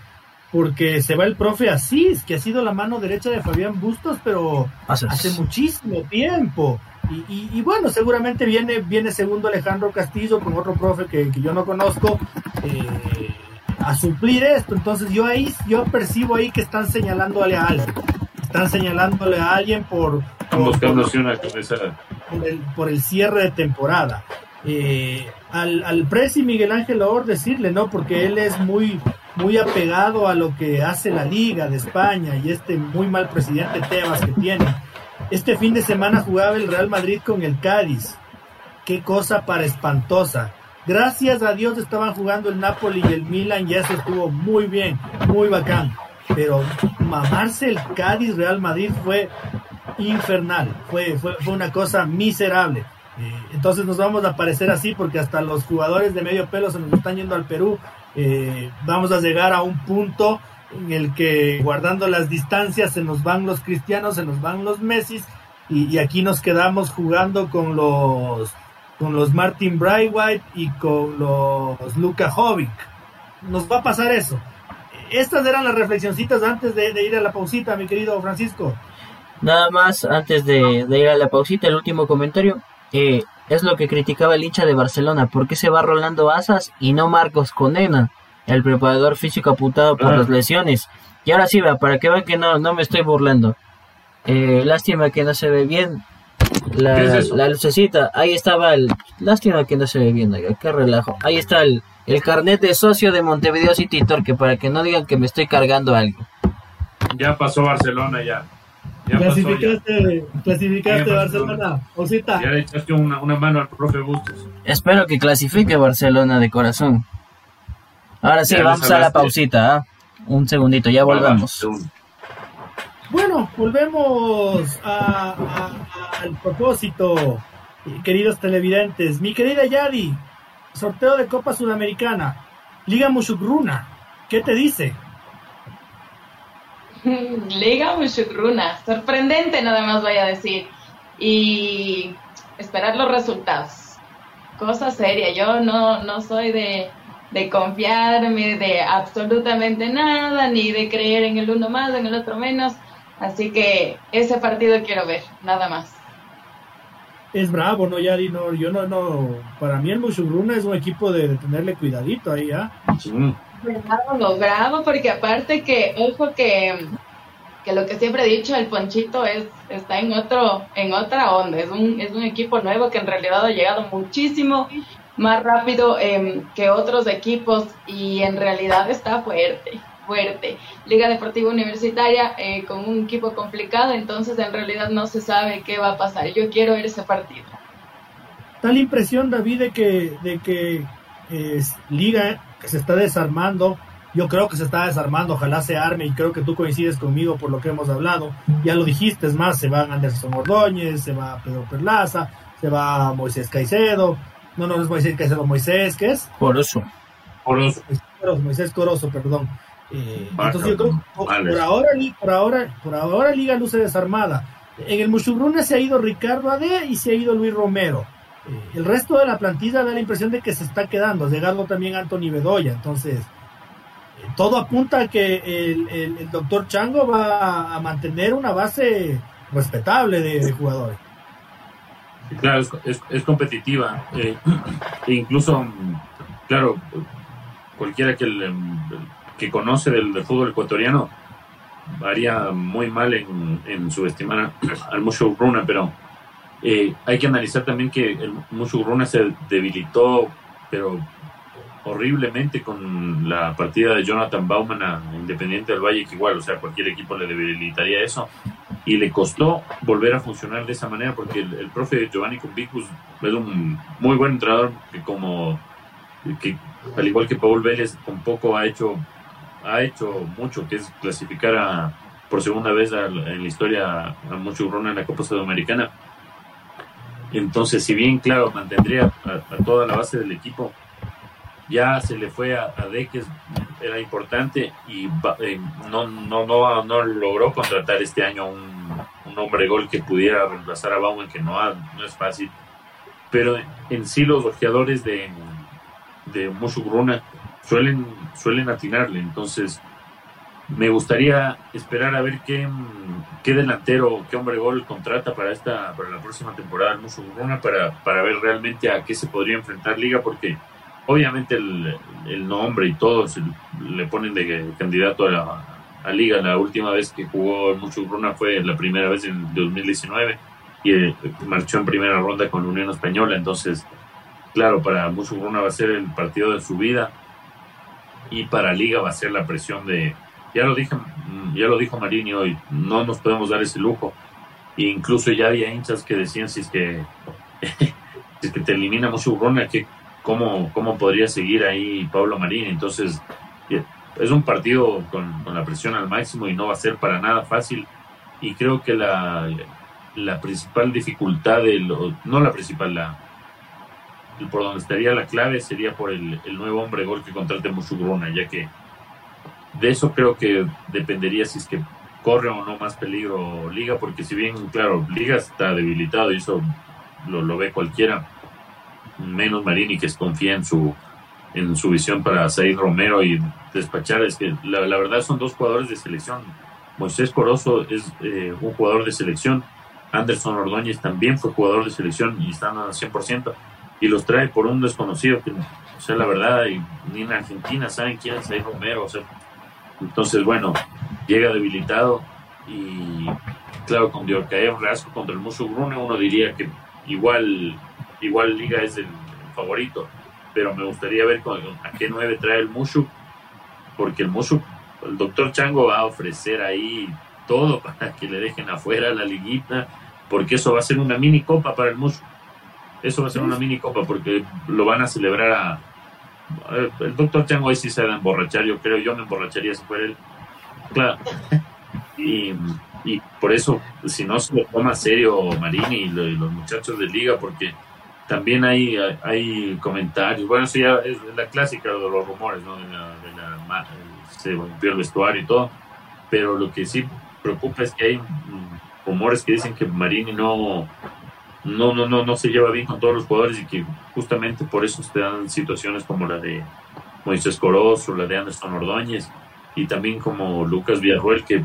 porque se va el profe Asís, que ha sido la mano derecha de Fabián Bustos, pero hace muchísimo tiempo. Y, bueno, seguramente viene, viene segundo Alejandro Castillo con otro profe que, yo no conozco eh, a suplir esto. Entonces yo ahí, yo percibo ahí que están señalándole a alguien. Están señalándole a alguien por... por, por, el, cierre de temporada. Eh, al, al Presi Miguel Ángel Or decirle, ¿no? Porque él es muy, muy apegado a lo que hace la Liga de España y este muy mal presidente Tebas que tiene. Este fin de semana jugaba el Real Madrid con el Cádiz. Qué cosa para espantosa. Gracias a Dios estaban jugando el Napoli y el Milan y eso estuvo muy bien, muy bacán. Pero mamarse el Cádiz Real Madrid fue infernal, fue, fue, fue una cosa miserable. Eh, entonces nos vamos a parecer así porque hasta los jugadores de medio pelo se nos están yendo al Perú eh, vamos a llegar a un punto en el que guardando las distancias se nos van los cristianos, se nos van los Messi y, aquí nos quedamos jugando con los con los Martin Brightwhite y con los Luka Jovic. Nos va a pasar eso. Estas eran las reflexioncitas antes de, ir a la pausita, mi querido Francisco. Nada más antes de, ir a la pausita, el último comentario. Eh, es lo que criticaba el hincha de Barcelona. ¿Por qué se va Rolando Asas y no Marcos Conena, el preparador físico apuntado por ah. las lesiones? Y ahora sí, va, para que vean que no, no me estoy burlando. Eh, lástima que no se ve bien. La, la, lucecita, ahí estaba el. Lástima que no se ve bien, qué relajo. Ahí está el, el carnet de socio de Montevideo City Torque, para que no digan que me estoy cargando algo. Ya pasó Barcelona, ya clasificaste, clasificaste Barcelona, Osita. Ya le echaste una, una, mano al profe Bustos. Espero que clasifique Barcelona de corazón. Ahora sí, vamos a la pausita. ¿ah? Un segundito, ya volvamos. Bueno, volvemos a, al propósito, queridos televidentes. Mi querida Yadi, sorteo de Copa Sudamericana, Liga Mushukruna, ¿qué te dice? Liga Mushukruna, sorprendente nada más voy a decir. Y esperar los resultados. Cosa seria, yo no, no soy de, de confiarme de absolutamente nada, ni de creer en el uno más, en el otro menos. Así que ese partido quiero ver, nada más. Es bravo, ¿no, Yari? No, yo no, no. Para mí el Mushugruna es un equipo de, tenerle cuidadito ahí, ¿ah? Bravo, bravo, porque aparte que, ojo que, que lo que siempre he dicho, el Ponchito es, está en otro, en otra onda, es un, es un equipo nuevo que en realidad ha llegado muchísimo más rápido em, que otros equipos y en realidad está fuerte, fuerte. Liga Deportiva Universitaria eh, con un equipo complicado, entonces en realidad no se sabe qué va a pasar. Yo quiero ver ese partido. Tal impresión, David, de que, de que es Liga que se está desarmando. Yo creo que se está desarmando, ojalá se arme y creo que tú coincides conmigo por lo que hemos hablado. Ya lo dijiste, es más, se van Anderson Ordóñez, se va Pedro Perlaza, se va Moisés Caicedo. No, no, es Moisés Caicedo, Moisés, ¿qué es? Corozo. Corozo. Moisés Corozo, perdón. Eh, entonces yo creo por, ahora, por ahora, por ahora Liga luce desarmada. En el Mushugruna se ha ido Ricardo Ade y se ha ido Luis Romero el resto de la plantilla da la impresión de que se está quedando, llegando también Anthony Bedoya, entonces eh, todo apunta a que el, doctor Chango va a mantener una base respetable de, jugadores. Claro, es, es, competitiva. Eh, e incluso, claro, cualquiera que, em, que conoce del, fútbol ecuatoriano haría muy mal en, en subestimar al Mushu Runa, pero eh, hay que analizar también que el Mushu Runa se debilitó, pero horriblemente con la partida de Jonathan Bauman a Independiente del Valle, que igual, o sea, cualquier equipo le debilitaría eso. Y le costó volver a funcionar de esa manera porque el, profe Giovanni Cumbicus es un muy buen entrenador que como que al igual que Paul Vélez tampoco ha hecho ha hecho mucho que es clasificar a, por segunda vez en la historia a mucho en la Copa Sudamericana entonces si bien claro mantendría a toda la base del equipo ya se le fue a, a Deques, era importante y eh, no, no, no, no logró contratar este año un, un hombre gol que pudiera reemplazar a Bauman, que no, es fácil. Pero en sí los ojeadores de, de Musugruna suelen, suelen atinarle, entonces me gustaría esperar a ver qué, qué delantero, qué hombre gol contrata para esta para la próxima temporada el Musugruna para, para ver realmente a qué se podría enfrentar Liga, porque obviamente el, nombre y todo le ponen de candidato a la liga. La última vez que jugó Mucho Bruna fue la primera vez en 2019 y eh, marchó en primera ronda con Unión Española. Entonces, claro, para Mucho Bruna va a ser el partido de su vida y para Liga va a ser la presión de. Ya lo dije, ya lo dijo Marini hoy, no nos podemos dar ese lujo. E incluso ya había hinchas que decían si es que, si es que te elimina Mucho Bruna, que cómo, cómo podría seguir ahí Pablo Marín. Entonces, es un partido con, la presión al máximo y no va a ser para nada fácil. Y creo que la, la principal dificultad, de no la principal, la, por donde estaría la clave sería por el, nuevo hombre gol que contrate Musugruna, ya que de eso creo que dependería si es que corre o no más peligro Liga, porque si bien, claro, Liga está debilitado y eso lo, lo ve cualquiera, menos Marini que confía en su en su visión para salir Romero y despachar es que la, verdad son dos jugadores de selección. Moisés Corozo es eh, un jugador de selección Anderson Ordóñez también fue jugador de selección y están al 100% y los trae por un desconocido que o sea la verdad y, ni en Argentina saben quién es Said Romero o sea, entonces bueno llega debilitado y claro con Diorcaev Rasco contra el Muso Brune uno diría que igual igual Liga es el favorito, pero me gustaría ver a qué nueve trae el Mushu, porque el Mushu, el doctor Chango va a ofrecer ahí todo para que le dejen afuera la liguita, porque eso va a ser una mini copa para el Mushu. Eso va a ser una mini copa porque lo van a celebrar a... El doctor Chango ahí sí se va a emborrachar, yo creo, yo me emborracharía si fuera él. Claro. Y, y por eso, si no se lo toma serio Marini y los muchachos de liga, porque también hay, hay comentarios, bueno, eso ya es la clásica de los rumores, ¿no? De la, de la, se rompió el vestuario y todo, pero lo que sí preocupa es que hay rumores que dicen que Marini no, no, no, no, no se lleva bien con todos los jugadores y que justamente por eso se dan situaciones como la de Moisés Corozo, la de Anderson Ordóñez y también como Lucas Villarruel, que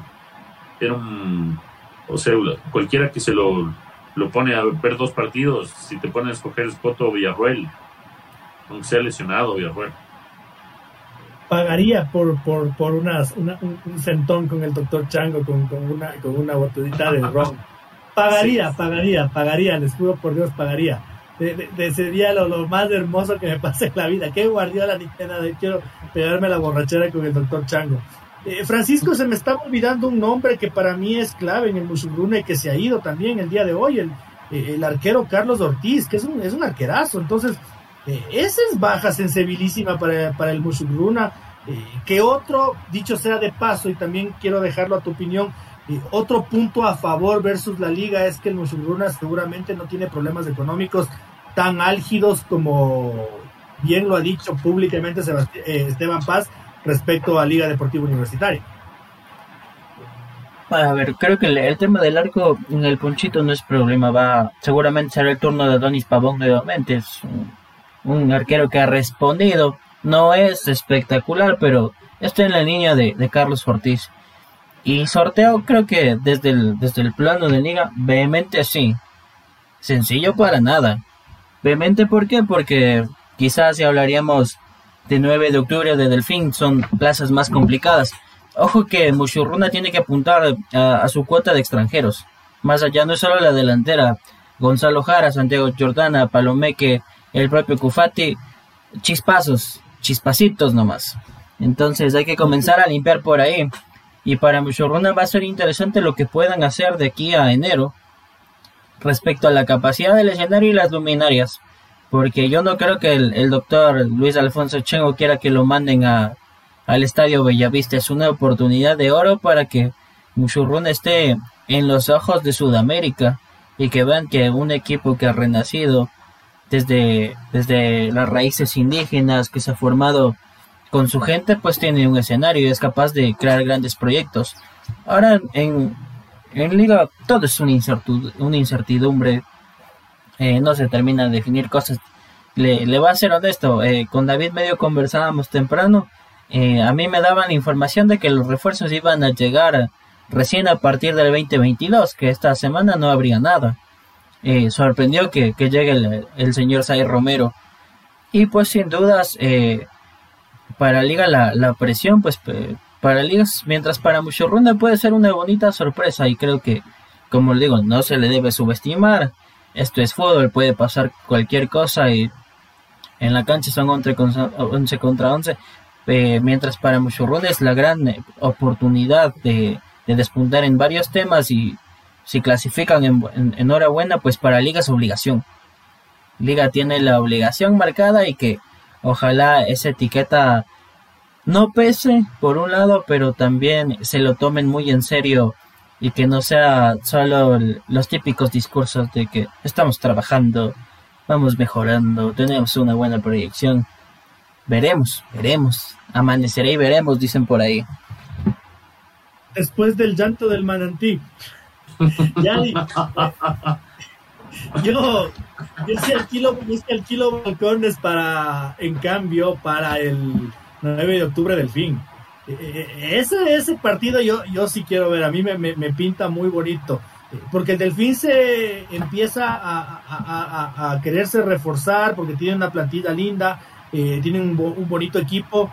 era un, o sea, cualquiera que se lo lo pone a ver dos partidos, si te ponen a escoger Escoto o Villarruel, aunque sea lesionado Villarruel. Pagaría por, por, por unas, un, centón con el doctor Chango, con, con, una, con una botellita de ron. Pagaría, pagaría, pagaría, les juro por Dios, pagaría. De, sería lo, lo, más hermoso que me pase en la vida. Qué guardiola ni qué nada. Quiero pegarme la borrachera con el doctor Chango. Eh, Francisco, se me está olvidando un nombre que para mí es clave en el Musugruna y que se ha ido también el día de hoy, el, eh, el arquero Carlos Ortiz, que es un, es un arquerazo. Entonces, eh, esa es baja sensibilísima para, para el Musugruna. que otro, dicho sea de paso, y también quiero dejarlo a tu opinión, otro punto a favor versus la liga es que el Musugruna seguramente no tiene problemas económicos tan álgidos como bien lo ha dicho públicamente Esteban Paz respecto a Liga Deportiva Universitaria. A ver, creo que el, tema del arco en el Ponchito no es problema, va seguramente será el turno de Donis Pavón nuevamente, es un, arquero que ha respondido, no es espectacular, pero está en la línea de, Carlos Ortiz. Y sorteo creo que desde el, desde el plano de liga, vehemente sí. sencillo para nada. Obviamente, ¿por qué? Porque quizás si hablaríamos de 9 de octubre de Delfín son plazas más complicadas. Ojo que Mushurruna tiene que apuntar a, su cuota de extranjeros. Más allá no es solo la delantera. Gonzalo Jara, Santiago Jordana, Palomeque, el propio Cufati, chispazos, chispacitos nomás. Entonces hay que comenzar a limpiar por ahí. Y para Mushurruna va a ser interesante lo que puedan hacer de aquí a enero respecto a la capacidad del escenario y las luminarias. Porque yo no creo que el, doctor Luis Alfonso Chengo quiera que lo manden a, al Estadio Bellavista. Es una oportunidad de oro para que Mushurruna esté en los ojos de Sudamérica y que vean que un equipo que ha renacido desde, desde las raíces indígenas, que se ha formado con su gente, pues tiene un escenario y es capaz de crear grandes proyectos. Ahora en, en Liga todo es una, incertidumbre, eh, no se termina de definir cosas. Le, le voy a ser honesto, eh, con David medio conversábamos temprano, eh, a mí me daban la información de que los refuerzos iban a llegar recién a partir del 2022, que esta semana no habría nada. sorprendió que, que llegue el, señor Say Romero. Y pues sin dudas, Liga la, la presión, pues para ligas, mientras para mucho ronda puede ser una bonita sorpresa y creo que, como digo, no se le debe subestimar. Esto es fútbol, puede pasar cualquier cosa y en la cancha son 11 contra 11, eh, mientras para ronda es la gran oportunidad de, despuntar en varios temas y si clasifican en, en, enhorabuena, pues para Liga es obligación. Liga tiene la obligación marcada y que ojalá esa etiqueta no pese por un lado, pero también se lo tomen muy en serio y que no sea solo los típicos discursos de que estamos trabajando, vamos mejorando, tenemos una buena proyección. Veremos, veremos, amanecerá y veremos, dicen por ahí. Después del llanto del manantí. ya, yo, yo sí alquilo, yo balcones para, en cambio, para el 9 de octubre del fin. E, e, e, ese, ese partido yo, yo sí quiero ver, a mí me, me, pinta muy bonito, porque el Delfín se empieza a, a, quererse reforzar, porque tiene una plantilla linda, eh, tiene un, bonito equipo,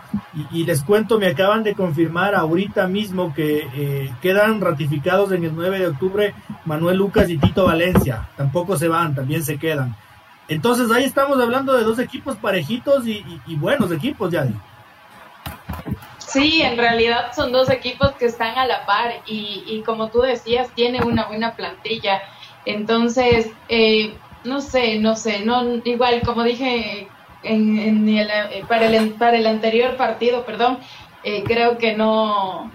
y, les cuento, me acaban de confirmar ahorita mismo que eh, quedan ratificados en el 9 de octubre Manuel Lucas y Tito Valencia, tampoco se van, también se quedan. Entonces ahí estamos hablando de dos equipos parejitos y, y buenos equipos, ya. Sí, en realidad son dos equipos que están a la par y, como tú decías, tiene una buena plantilla. Entonces, eh, no sé, no sé, no igual como dije en, eh, para, el, para el anterior partido, perdón, eh, creo que no,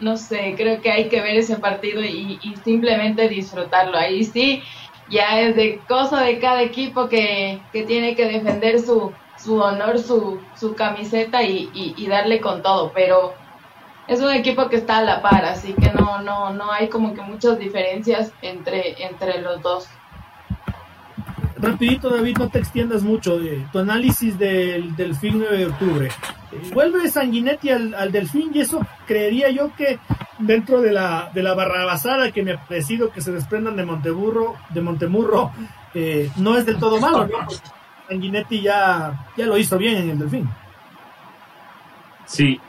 no sé, creo que hay que ver ese partido y, y, simplemente disfrutarlo. Ahí sí, ya es de cosa de cada equipo que, que tiene que defender su, su honor, su, su camiseta y, y, darle con todo, pero es un equipo que está a la par, así que no, no, no hay como que muchas diferencias entre, entre los dos. Rapidito, David, no te extiendas mucho. Eh, tu análisis del Delfín 9 de octubre. Vuelve Sanguinetti al, al, Delfín y eso creería yo que dentro de la, de la barrabasada que me ha parecido que se desprendan de Monteburro, de Montemurro, eh, no es del todo malo. Sanguinetti ya, ya lo hizo bien en el Delfín. Sí,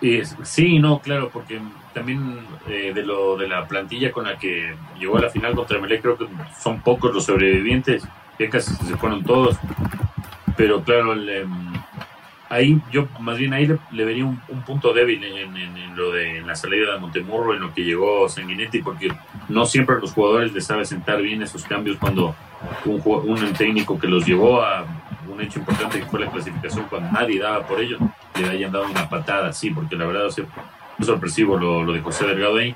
sí, no, claro, porque también eh, de lo de la plantilla con la que llegó a la final contra Melé, creo que son pocos los sobrevivientes, ya casi se fueron todos. Pero claro, em, ahí yo más bien ahí le, vería un, punto débil en, lo de la salida de Montemurro, en lo que llegó Sanguinetti, porque no siempre a los jugadores les sabe sentar bien esos cambios cuando un, un técnico que los llevó a un hecho importante que fue la clasificación cuando nadie daba por ello, le hayan dado una patada así, porque la verdad es sorpresivo lo, de José Delgado ahí.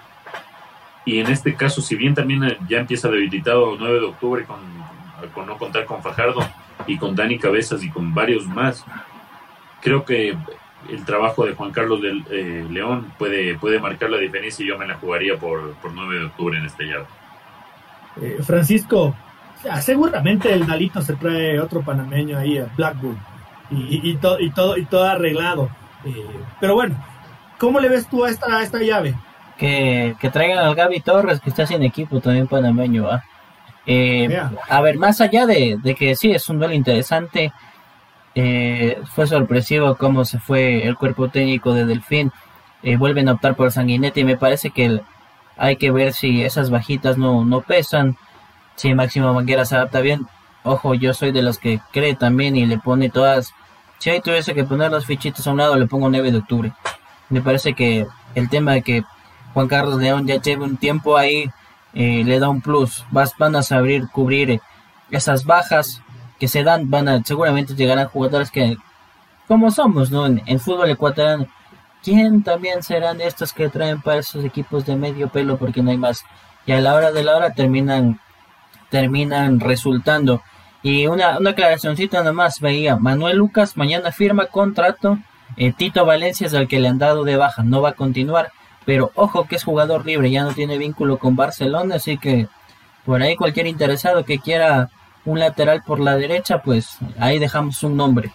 Y en este caso, si bien también eh, ya empieza debilitado el 9 de octubre con, con no contar con Fajardo y con Dani Cabezas y con varios más, creo que el trabajo de Juan Carlos del, eh, León puede, puede marcar la diferencia y yo me la jugaría por, por 9 de octubre en este llave. Eh, Francisco, seguramente el Dalito se trae otro panameño ahí a Blackburn y, y, todo, y todo arreglado. Eh, pero bueno, ¿cómo le ves tú a esta, esta llave? Que, traigan al Gaby Torres, que está sin equipo también panameño, Eh, a ver, más allá de, que sí, es un duelo interesante, eh, fue sorpresivo cómo se fue el cuerpo técnico de Delfín. Eh, vuelven a optar por Sanguinetti y me parece que hay que ver si esas bajitas no, no pesan, si Máximo Manguera se adapta bien. Ojo, yo soy de los que cree también y le pone todas. Si ahí tuviese que poner los fichitos a un lado, le pongo 9 de octubre. Me parece que el tema de que Juan Carlos León ya lleve un tiempo ahí eh, le da un plus. Vas, van a saber cubrir esas bajas que se dan. Van a, seguramente llegarán jugadores que, como somos, ¿no? En, fútbol ecuatoriano, ¿quién también serán estos que traen para esos equipos de medio pelo? Porque no hay más. Y a la hora de la hora terminan, terminan resultando. Y una, una aclaracióncita nomás veía, Manuel Lucas mañana firma contrato, eh, Tito Valencia es el que le han dado de baja, no va a continuar. Pero ojo que es jugador libre, ya no tiene vínculo con Barcelona, así que por ahí cualquier interesado que quiera un lateral por la derecha, pues ahí dejamos un nombre.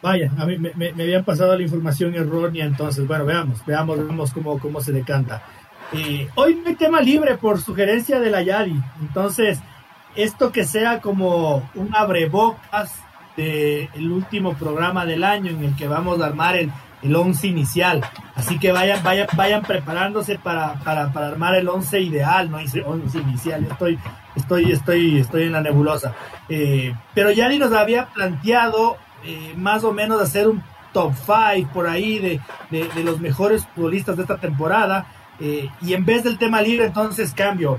Vaya, a mí me, habían pasado la información errónea, entonces, bueno, veamos, veamos, veamos cómo, cómo se decanta. Hoy no hay tema libre por sugerencia de la Yadi, entonces, esto que sea como un abrebocas del último programa del año en el que vamos a armar el el once inicial. Así que vayan, vayan, vayan preparándose para, para, para armar el once ideal, no once inicial. estoy, estoy, estoy, estoy en la nebulosa. Eh, pero Yari nos había planteado eh, más o menos hacer un top five por ahí de, de, los mejores futbolistas de esta temporada. Eh, y en vez del tema libre, entonces cambio.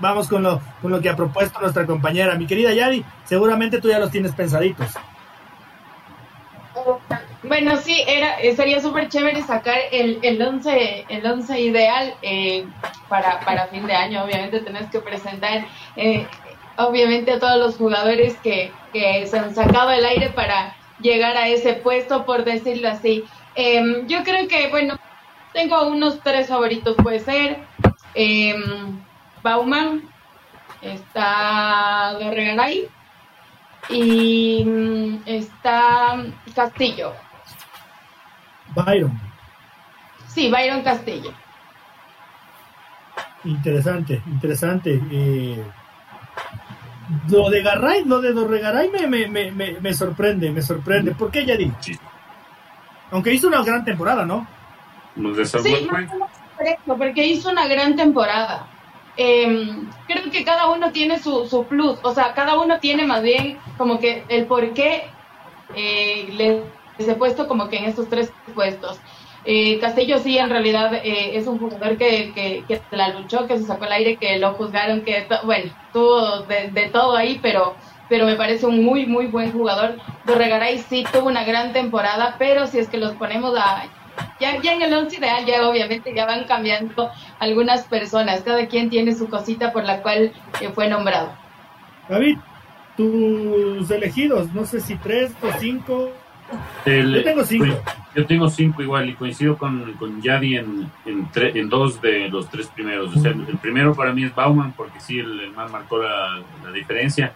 vamos con lo, con lo que ha propuesto nuestra compañera. Mi querida Yari, seguramente tú ya los tienes pensaditos. Bueno, sí, era, eh, sería súper chévere sacar el, el, once, el once ideal eh, para, para fin de año. Obviamente tenés que presentar, eh, obviamente, a todos los jugadores que, que se han sacado el aire para llegar a ese puesto, por decirlo así. Em, yo creo que, bueno, tengo unos tres favoritos, puede ser em, Bauman, está Garregaray y mm, está Castillo. Byron. Sí, Byron Castillo. Interesante, interesante. Eh, lo de Garray, lo de Dorregaray me, me, me, me, sorprende, me sorprende. ¿Por qué, Yadi? Sí. Aunque hizo una gran temporada, ¿no? Sí, porque hizo una gran temporada. Em, creo que cada uno tiene su, su plus, o sea, cada uno tiene más bien como que el por qué eh, le he puesto como que en estos tres puestos. Eh, Castillo sí, en realidad eh, es un jugador que, que, la luchó, que se sacó el aire, que lo juzgaron, que, bueno, tuvo de, todo ahí, pero, pero me parece un muy, muy buen jugador. Dorregaray sí tuvo una gran temporada, pero si es que los ponemos a... Ya, ya en el once ideal, ya obviamente ya van cambiando algunas personas, cada quien tiene su cosita por la cual eh, fue nombrado. David, tus elegidos, no sé si tres o cinco yo tengo cinco. Yo tengo cinco igual y coincido con, con Yadi en, en, dos de los tres primeros. el primero para mí es Bauman, porque sí, el, más marcó la, diferencia.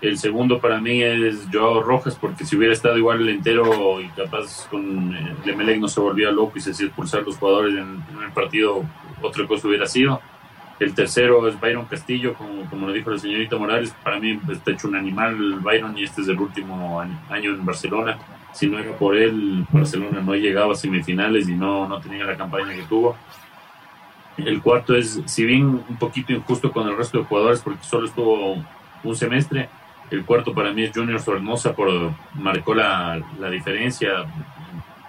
El segundo para mí es Joao Rojas, porque si hubiera estado igual el entero y capaz con eh, Lemelec no se volvía loco y se hacía expulsar los jugadores en, en el partido, otra cosa hubiera sido. El tercero es Byron Castillo, como, como lo dijo la señorita Morales. Para mí está hecho un animal Byron y este es el último año en Barcelona. Si no era por él, Barcelona no llegaba a semifinales y no, no tenía la campaña que tuvo. El cuarto es, si bien un poquito injusto con el resto de jugadores porque solo estuvo un semestre, el cuarto para mí es Junior Sornosa, por marcó la, la diferencia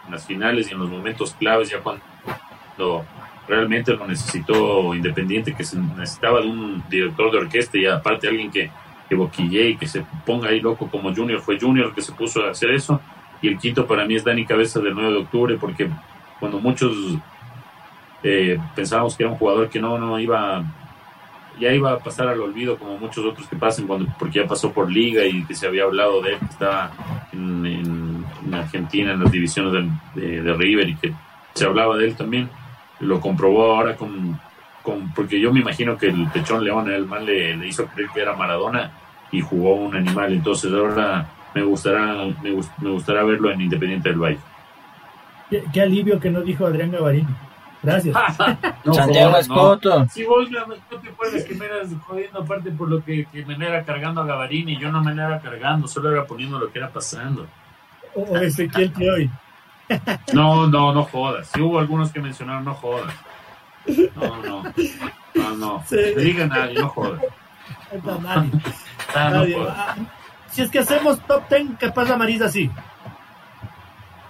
en las finales y en los momentos claves, ya cuando realmente lo necesitó Independiente, que se necesitaba de un director de orquesta y aparte alguien que, que boquille y que se ponga ahí loco como Junior. Fue Junior que se puso a hacer eso. Y el quinto para mí es Dani Cabeza del 9 de octubre, porque cuando muchos eh, pensábamos que era un jugador que no, no iba, ya iba a pasar al olvido como muchos otros que pasen, cuando, porque ya pasó por liga y que se había hablado de él, que estaba en, Argentina en las divisiones de, de River y que se hablaba de él también. Lo comprobó ahora con, con, porque yo me imagino que el Pechón León, el mal le, hizo creer que era Maradona y jugó un animal, entonces ahora me gustará, me, me gustará verlo en Independiente del Valle. Qué, alivio que no dijo Adrián Gavarini. Gracias. No Santiago jodas, Escoto. no. Si vos no no te puedes que me eras jodiendo aparte por lo que, que me era cargando a Gavarini, yo no me era cargando, solo era poniendo lo que era pasando. O, o Ezequiel Pioy. No, no, no jodas. Si hubo algunos que mencionaron, no jodas. No, no. No, no. Sí. No diga nadie, no jodas. No, nadie. Ah, no Nadie. Ah, Si es que hacemos top 10, capaz la Marisa sí.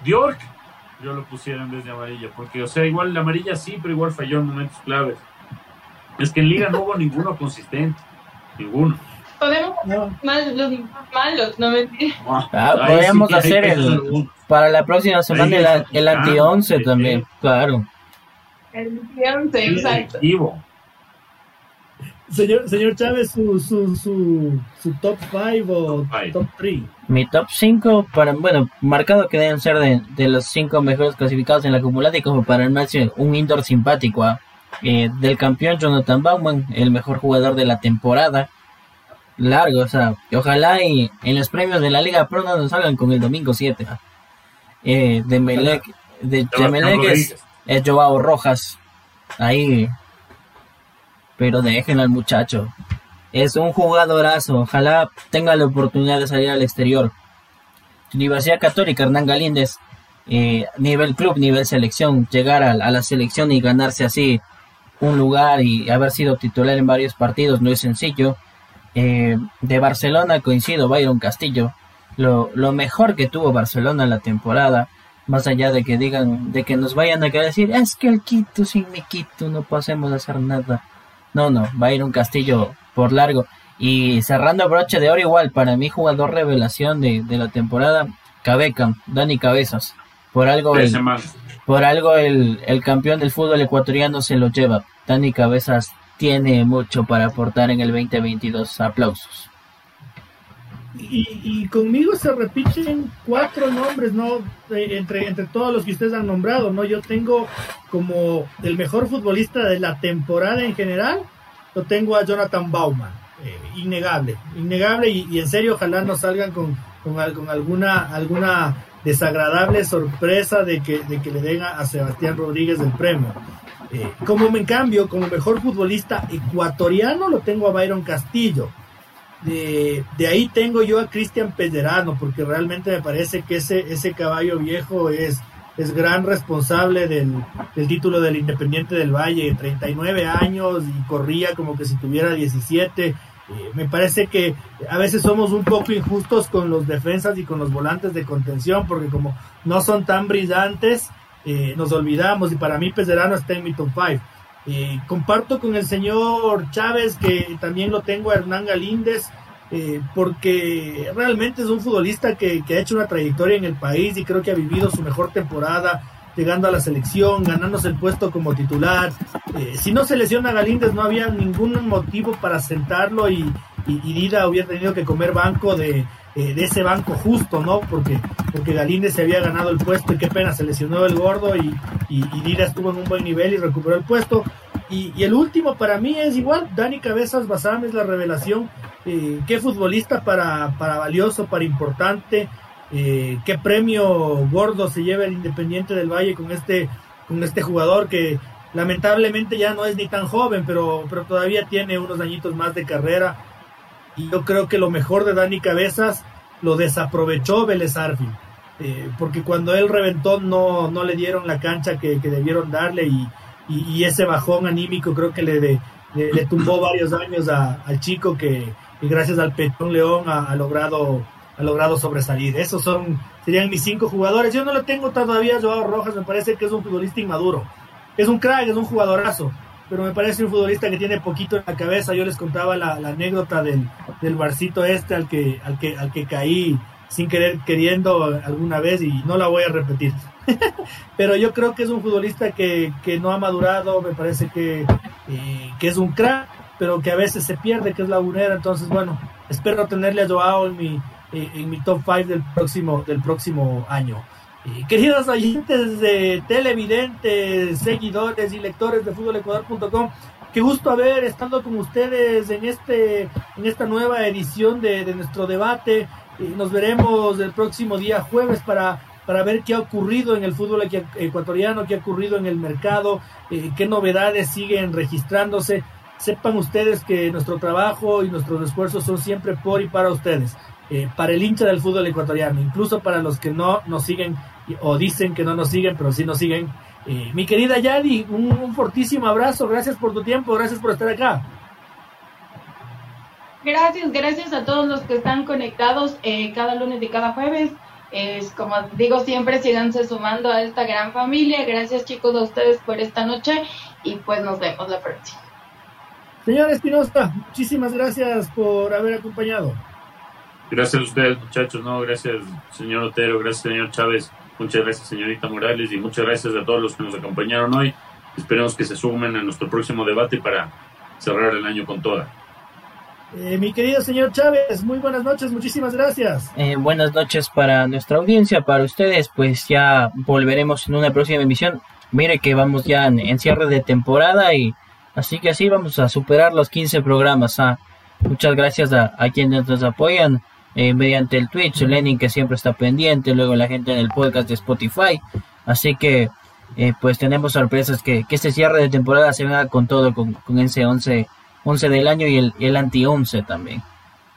Diork, yo lo pusiera en vez de amarilla, porque, o sea, igual la amarilla sí, pero igual falló en momentos claves. Es que en Liga no hubo ninguno consistente. Ninguno. Podemos No. más los malos, no mentir. Ah, sí que hay hacer el-. Para la próxima semana el, está el anti-11 picando, también, sí. claro. El siguiente, exacto. Equivo. Señor, señor Chávez, su, su, su, su top 5 o Top five. top 3. Mi top 5, para, bueno, marcado que deben ser de, de los 5 mejores clasificados en la acumulada y como para armarse un indoor simpático. ¿ah? Eh, del campeón Jonathan Bauman, el mejor jugador de la temporada. Largo, o sea, y ojalá y en los premios de la Liga Pro no nos salgan con el domingo 7. ¿ah? Eh, de Melec, de, de Melec es, es Joao Rojas. Ahí. Pero dejen al muchacho. Es un jugadorazo. Ojalá tenga la oportunidad de salir al exterior. Universidad Católica, Hernán Galíndez. eh, nivel club, nivel selección. Llegar a, la selección y ganarse así un lugar y haber sido titular en varios partidos no es sencillo. Eh, de Barcelona coincido, Byron Castillo. Lo, mejor que tuvo Barcelona en la temporada más allá de que digan, de que nos vayan a decir, es que el Quito sin mi Quito no podemos hacer nada. No, no, va a ir un Castillo por largo. Y cerrando broche de oro igual, para mí jugador revelación de, de la temporada, Cabecam, Dani Cabezas. Por algo el, por algo el, el campeón del fútbol ecuatoriano se lo lleva. Dani Cabezas tiene mucho para aportar en el 2022. Aplausos. Y, y conmigo se repiten cuatro nombres, ¿no? Entre, entre todos los que ustedes han nombrado, ¿no? Yo tengo como el mejor futbolista de la temporada en general, lo tengo a Jonathan Bauman. Eh, innegable, innegable y, en serio ojalá no salgan con, con, al- con alguna, alguna desagradable sorpresa de que, de que le den a, a Sebastián Rodríguez el premio. Eh, como en cambio, como mejor futbolista ecuatoriano, lo tengo a Byron Castillo. De, de ahí tengo yo a Cristian Pellerano, porque realmente me parece que ese, ese caballo viejo es, es gran responsable del, título del Independiente del Valle, 39 años y corría como que si tuviera 17. Eh, me parece que a veces somos un poco injustos con los defensas y con los volantes de contención, porque como no son tan brillantes, eh, nos olvidamos y para mí Pellerano está en mi top 5. Eh, comparto con el señor Chávez que también lo tengo a Hernán Galíndez, eh, porque realmente es un futbolista que, que ha hecho una trayectoria en el país y creo que ha vivido su mejor temporada llegando a la selección, ganándose el puesto como titular. Eh, si no se lesiona Galíndez no había ningún motivo para sentarlo y, y Dida hubiera tenido que comer banco de, eh, de ese banco justo, ¿no? Porque, porque Galíndez se había ganado el puesto y qué pena, se lesionó el gordo y, y, estuvo en un buen nivel y recuperó el puesto. Y, y el último para mí es igual, Dani Cabezas Bazán es la revelación. Eh, qué futbolista para, para valioso, para importante. Eh, qué premio gordo se lleva el Independiente del Valle con este, con este jugador que lamentablemente ya no es ni tan joven, pero, pero todavía tiene unos añitos más de carrera. Y yo creo que lo mejor de Dani Cabezas lo desaprovechó Vélez Arfield. Eh, porque cuando él reventó no, no le dieron la cancha que, que debieron darle y, y, ese bajón anímico creo que le, le, tumbó varios años a, al chico que, gracias al Petón León ha, ha, logrado ha logrado sobresalir. Esos son serían mis cinco jugadores. Yo no lo tengo todavía Joao Rojas, me parece que es un futbolista inmaduro. Es un crack, es un jugadorazo, pero me parece un futbolista que tiene poquito en la cabeza. Yo les contaba la, anécdota del, del barcito este al que, al que, al que caí sin querer queriendo alguna vez y no la voy a repetir. pero yo creo que es un futbolista que, que no ha madurado, me parece que, eh, que es un crack, pero que a veces se pierde, que es lagunera. Entonces, bueno, espero tenerle a Joao en mi, eh, en mi top 5 del próximo, del próximo año. Queridos oyentes de televidentes, seguidores y lectores de fútbolecuador.com, qué gusto haber estado con ustedes en este en esta nueva edición de, de nuestro debate. Eh, nos veremos el próximo día jueves para para ver qué ha ocurrido en el fútbol ecuatoriano, qué ha ocurrido en el mercado, eh, qué novedades siguen registrándose. Sepan ustedes que nuestro trabajo y nuestros esfuerzos son siempre por y para ustedes, eh, para el hincha del fútbol ecuatoriano, incluso para los que no nos siguen o dicen que no nos siguen, pero sí nos siguen. Eh, mi querida Yadi, un, un fortísimo abrazo, gracias por tu tiempo, gracias por estar acá. Gracias, gracias a todos los que están conectados eh, cada lunes y cada jueves. Es como digo siempre, síganse sumando a esta gran familia. Gracias chicos a ustedes por esta noche y pues nos vemos la próxima. Señor Espinosa, muchísimas gracias por haber acompañado. Gracias a ustedes muchachos, no, gracias señor Otero, gracias señor Chávez, muchas gracias señorita Morales y muchas gracias a todos los que nos acompañaron hoy. Esperemos que se sumen a nuestro próximo debate para cerrar el año con toda. Eh, mi querido señor Chávez, muy buenas noches, muchísimas gracias. Eh, buenas noches para nuestra audiencia, para ustedes, pues ya volveremos en una próxima emisión. Mire que vamos ya en, cierre de temporada y así que así vamos a superar los 15 programas. Ah. Muchas gracias a, quienes nos apoyan eh, mediante el Twitch, Lenin que siempre está pendiente, luego la gente en el podcast de Spotify. Así que pues tenemos sorpresas que, que este cierre de temporada se venga con todo, con, con ese 11 11 del año y el, el anti-11 también.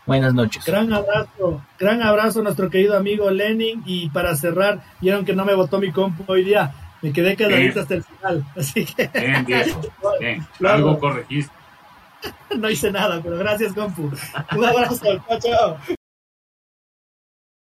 Buenas noches. Gran abrazo, gran abrazo a nuestro querido amigo Lenin. Y para cerrar, vieron que no me votó mi compu hoy día. Me quedé quedadito hasta el final. Así que. Bien, bien. bien. Algo corregiste. no hice nada, pero gracias, compu. Un abrazo. chao, chao.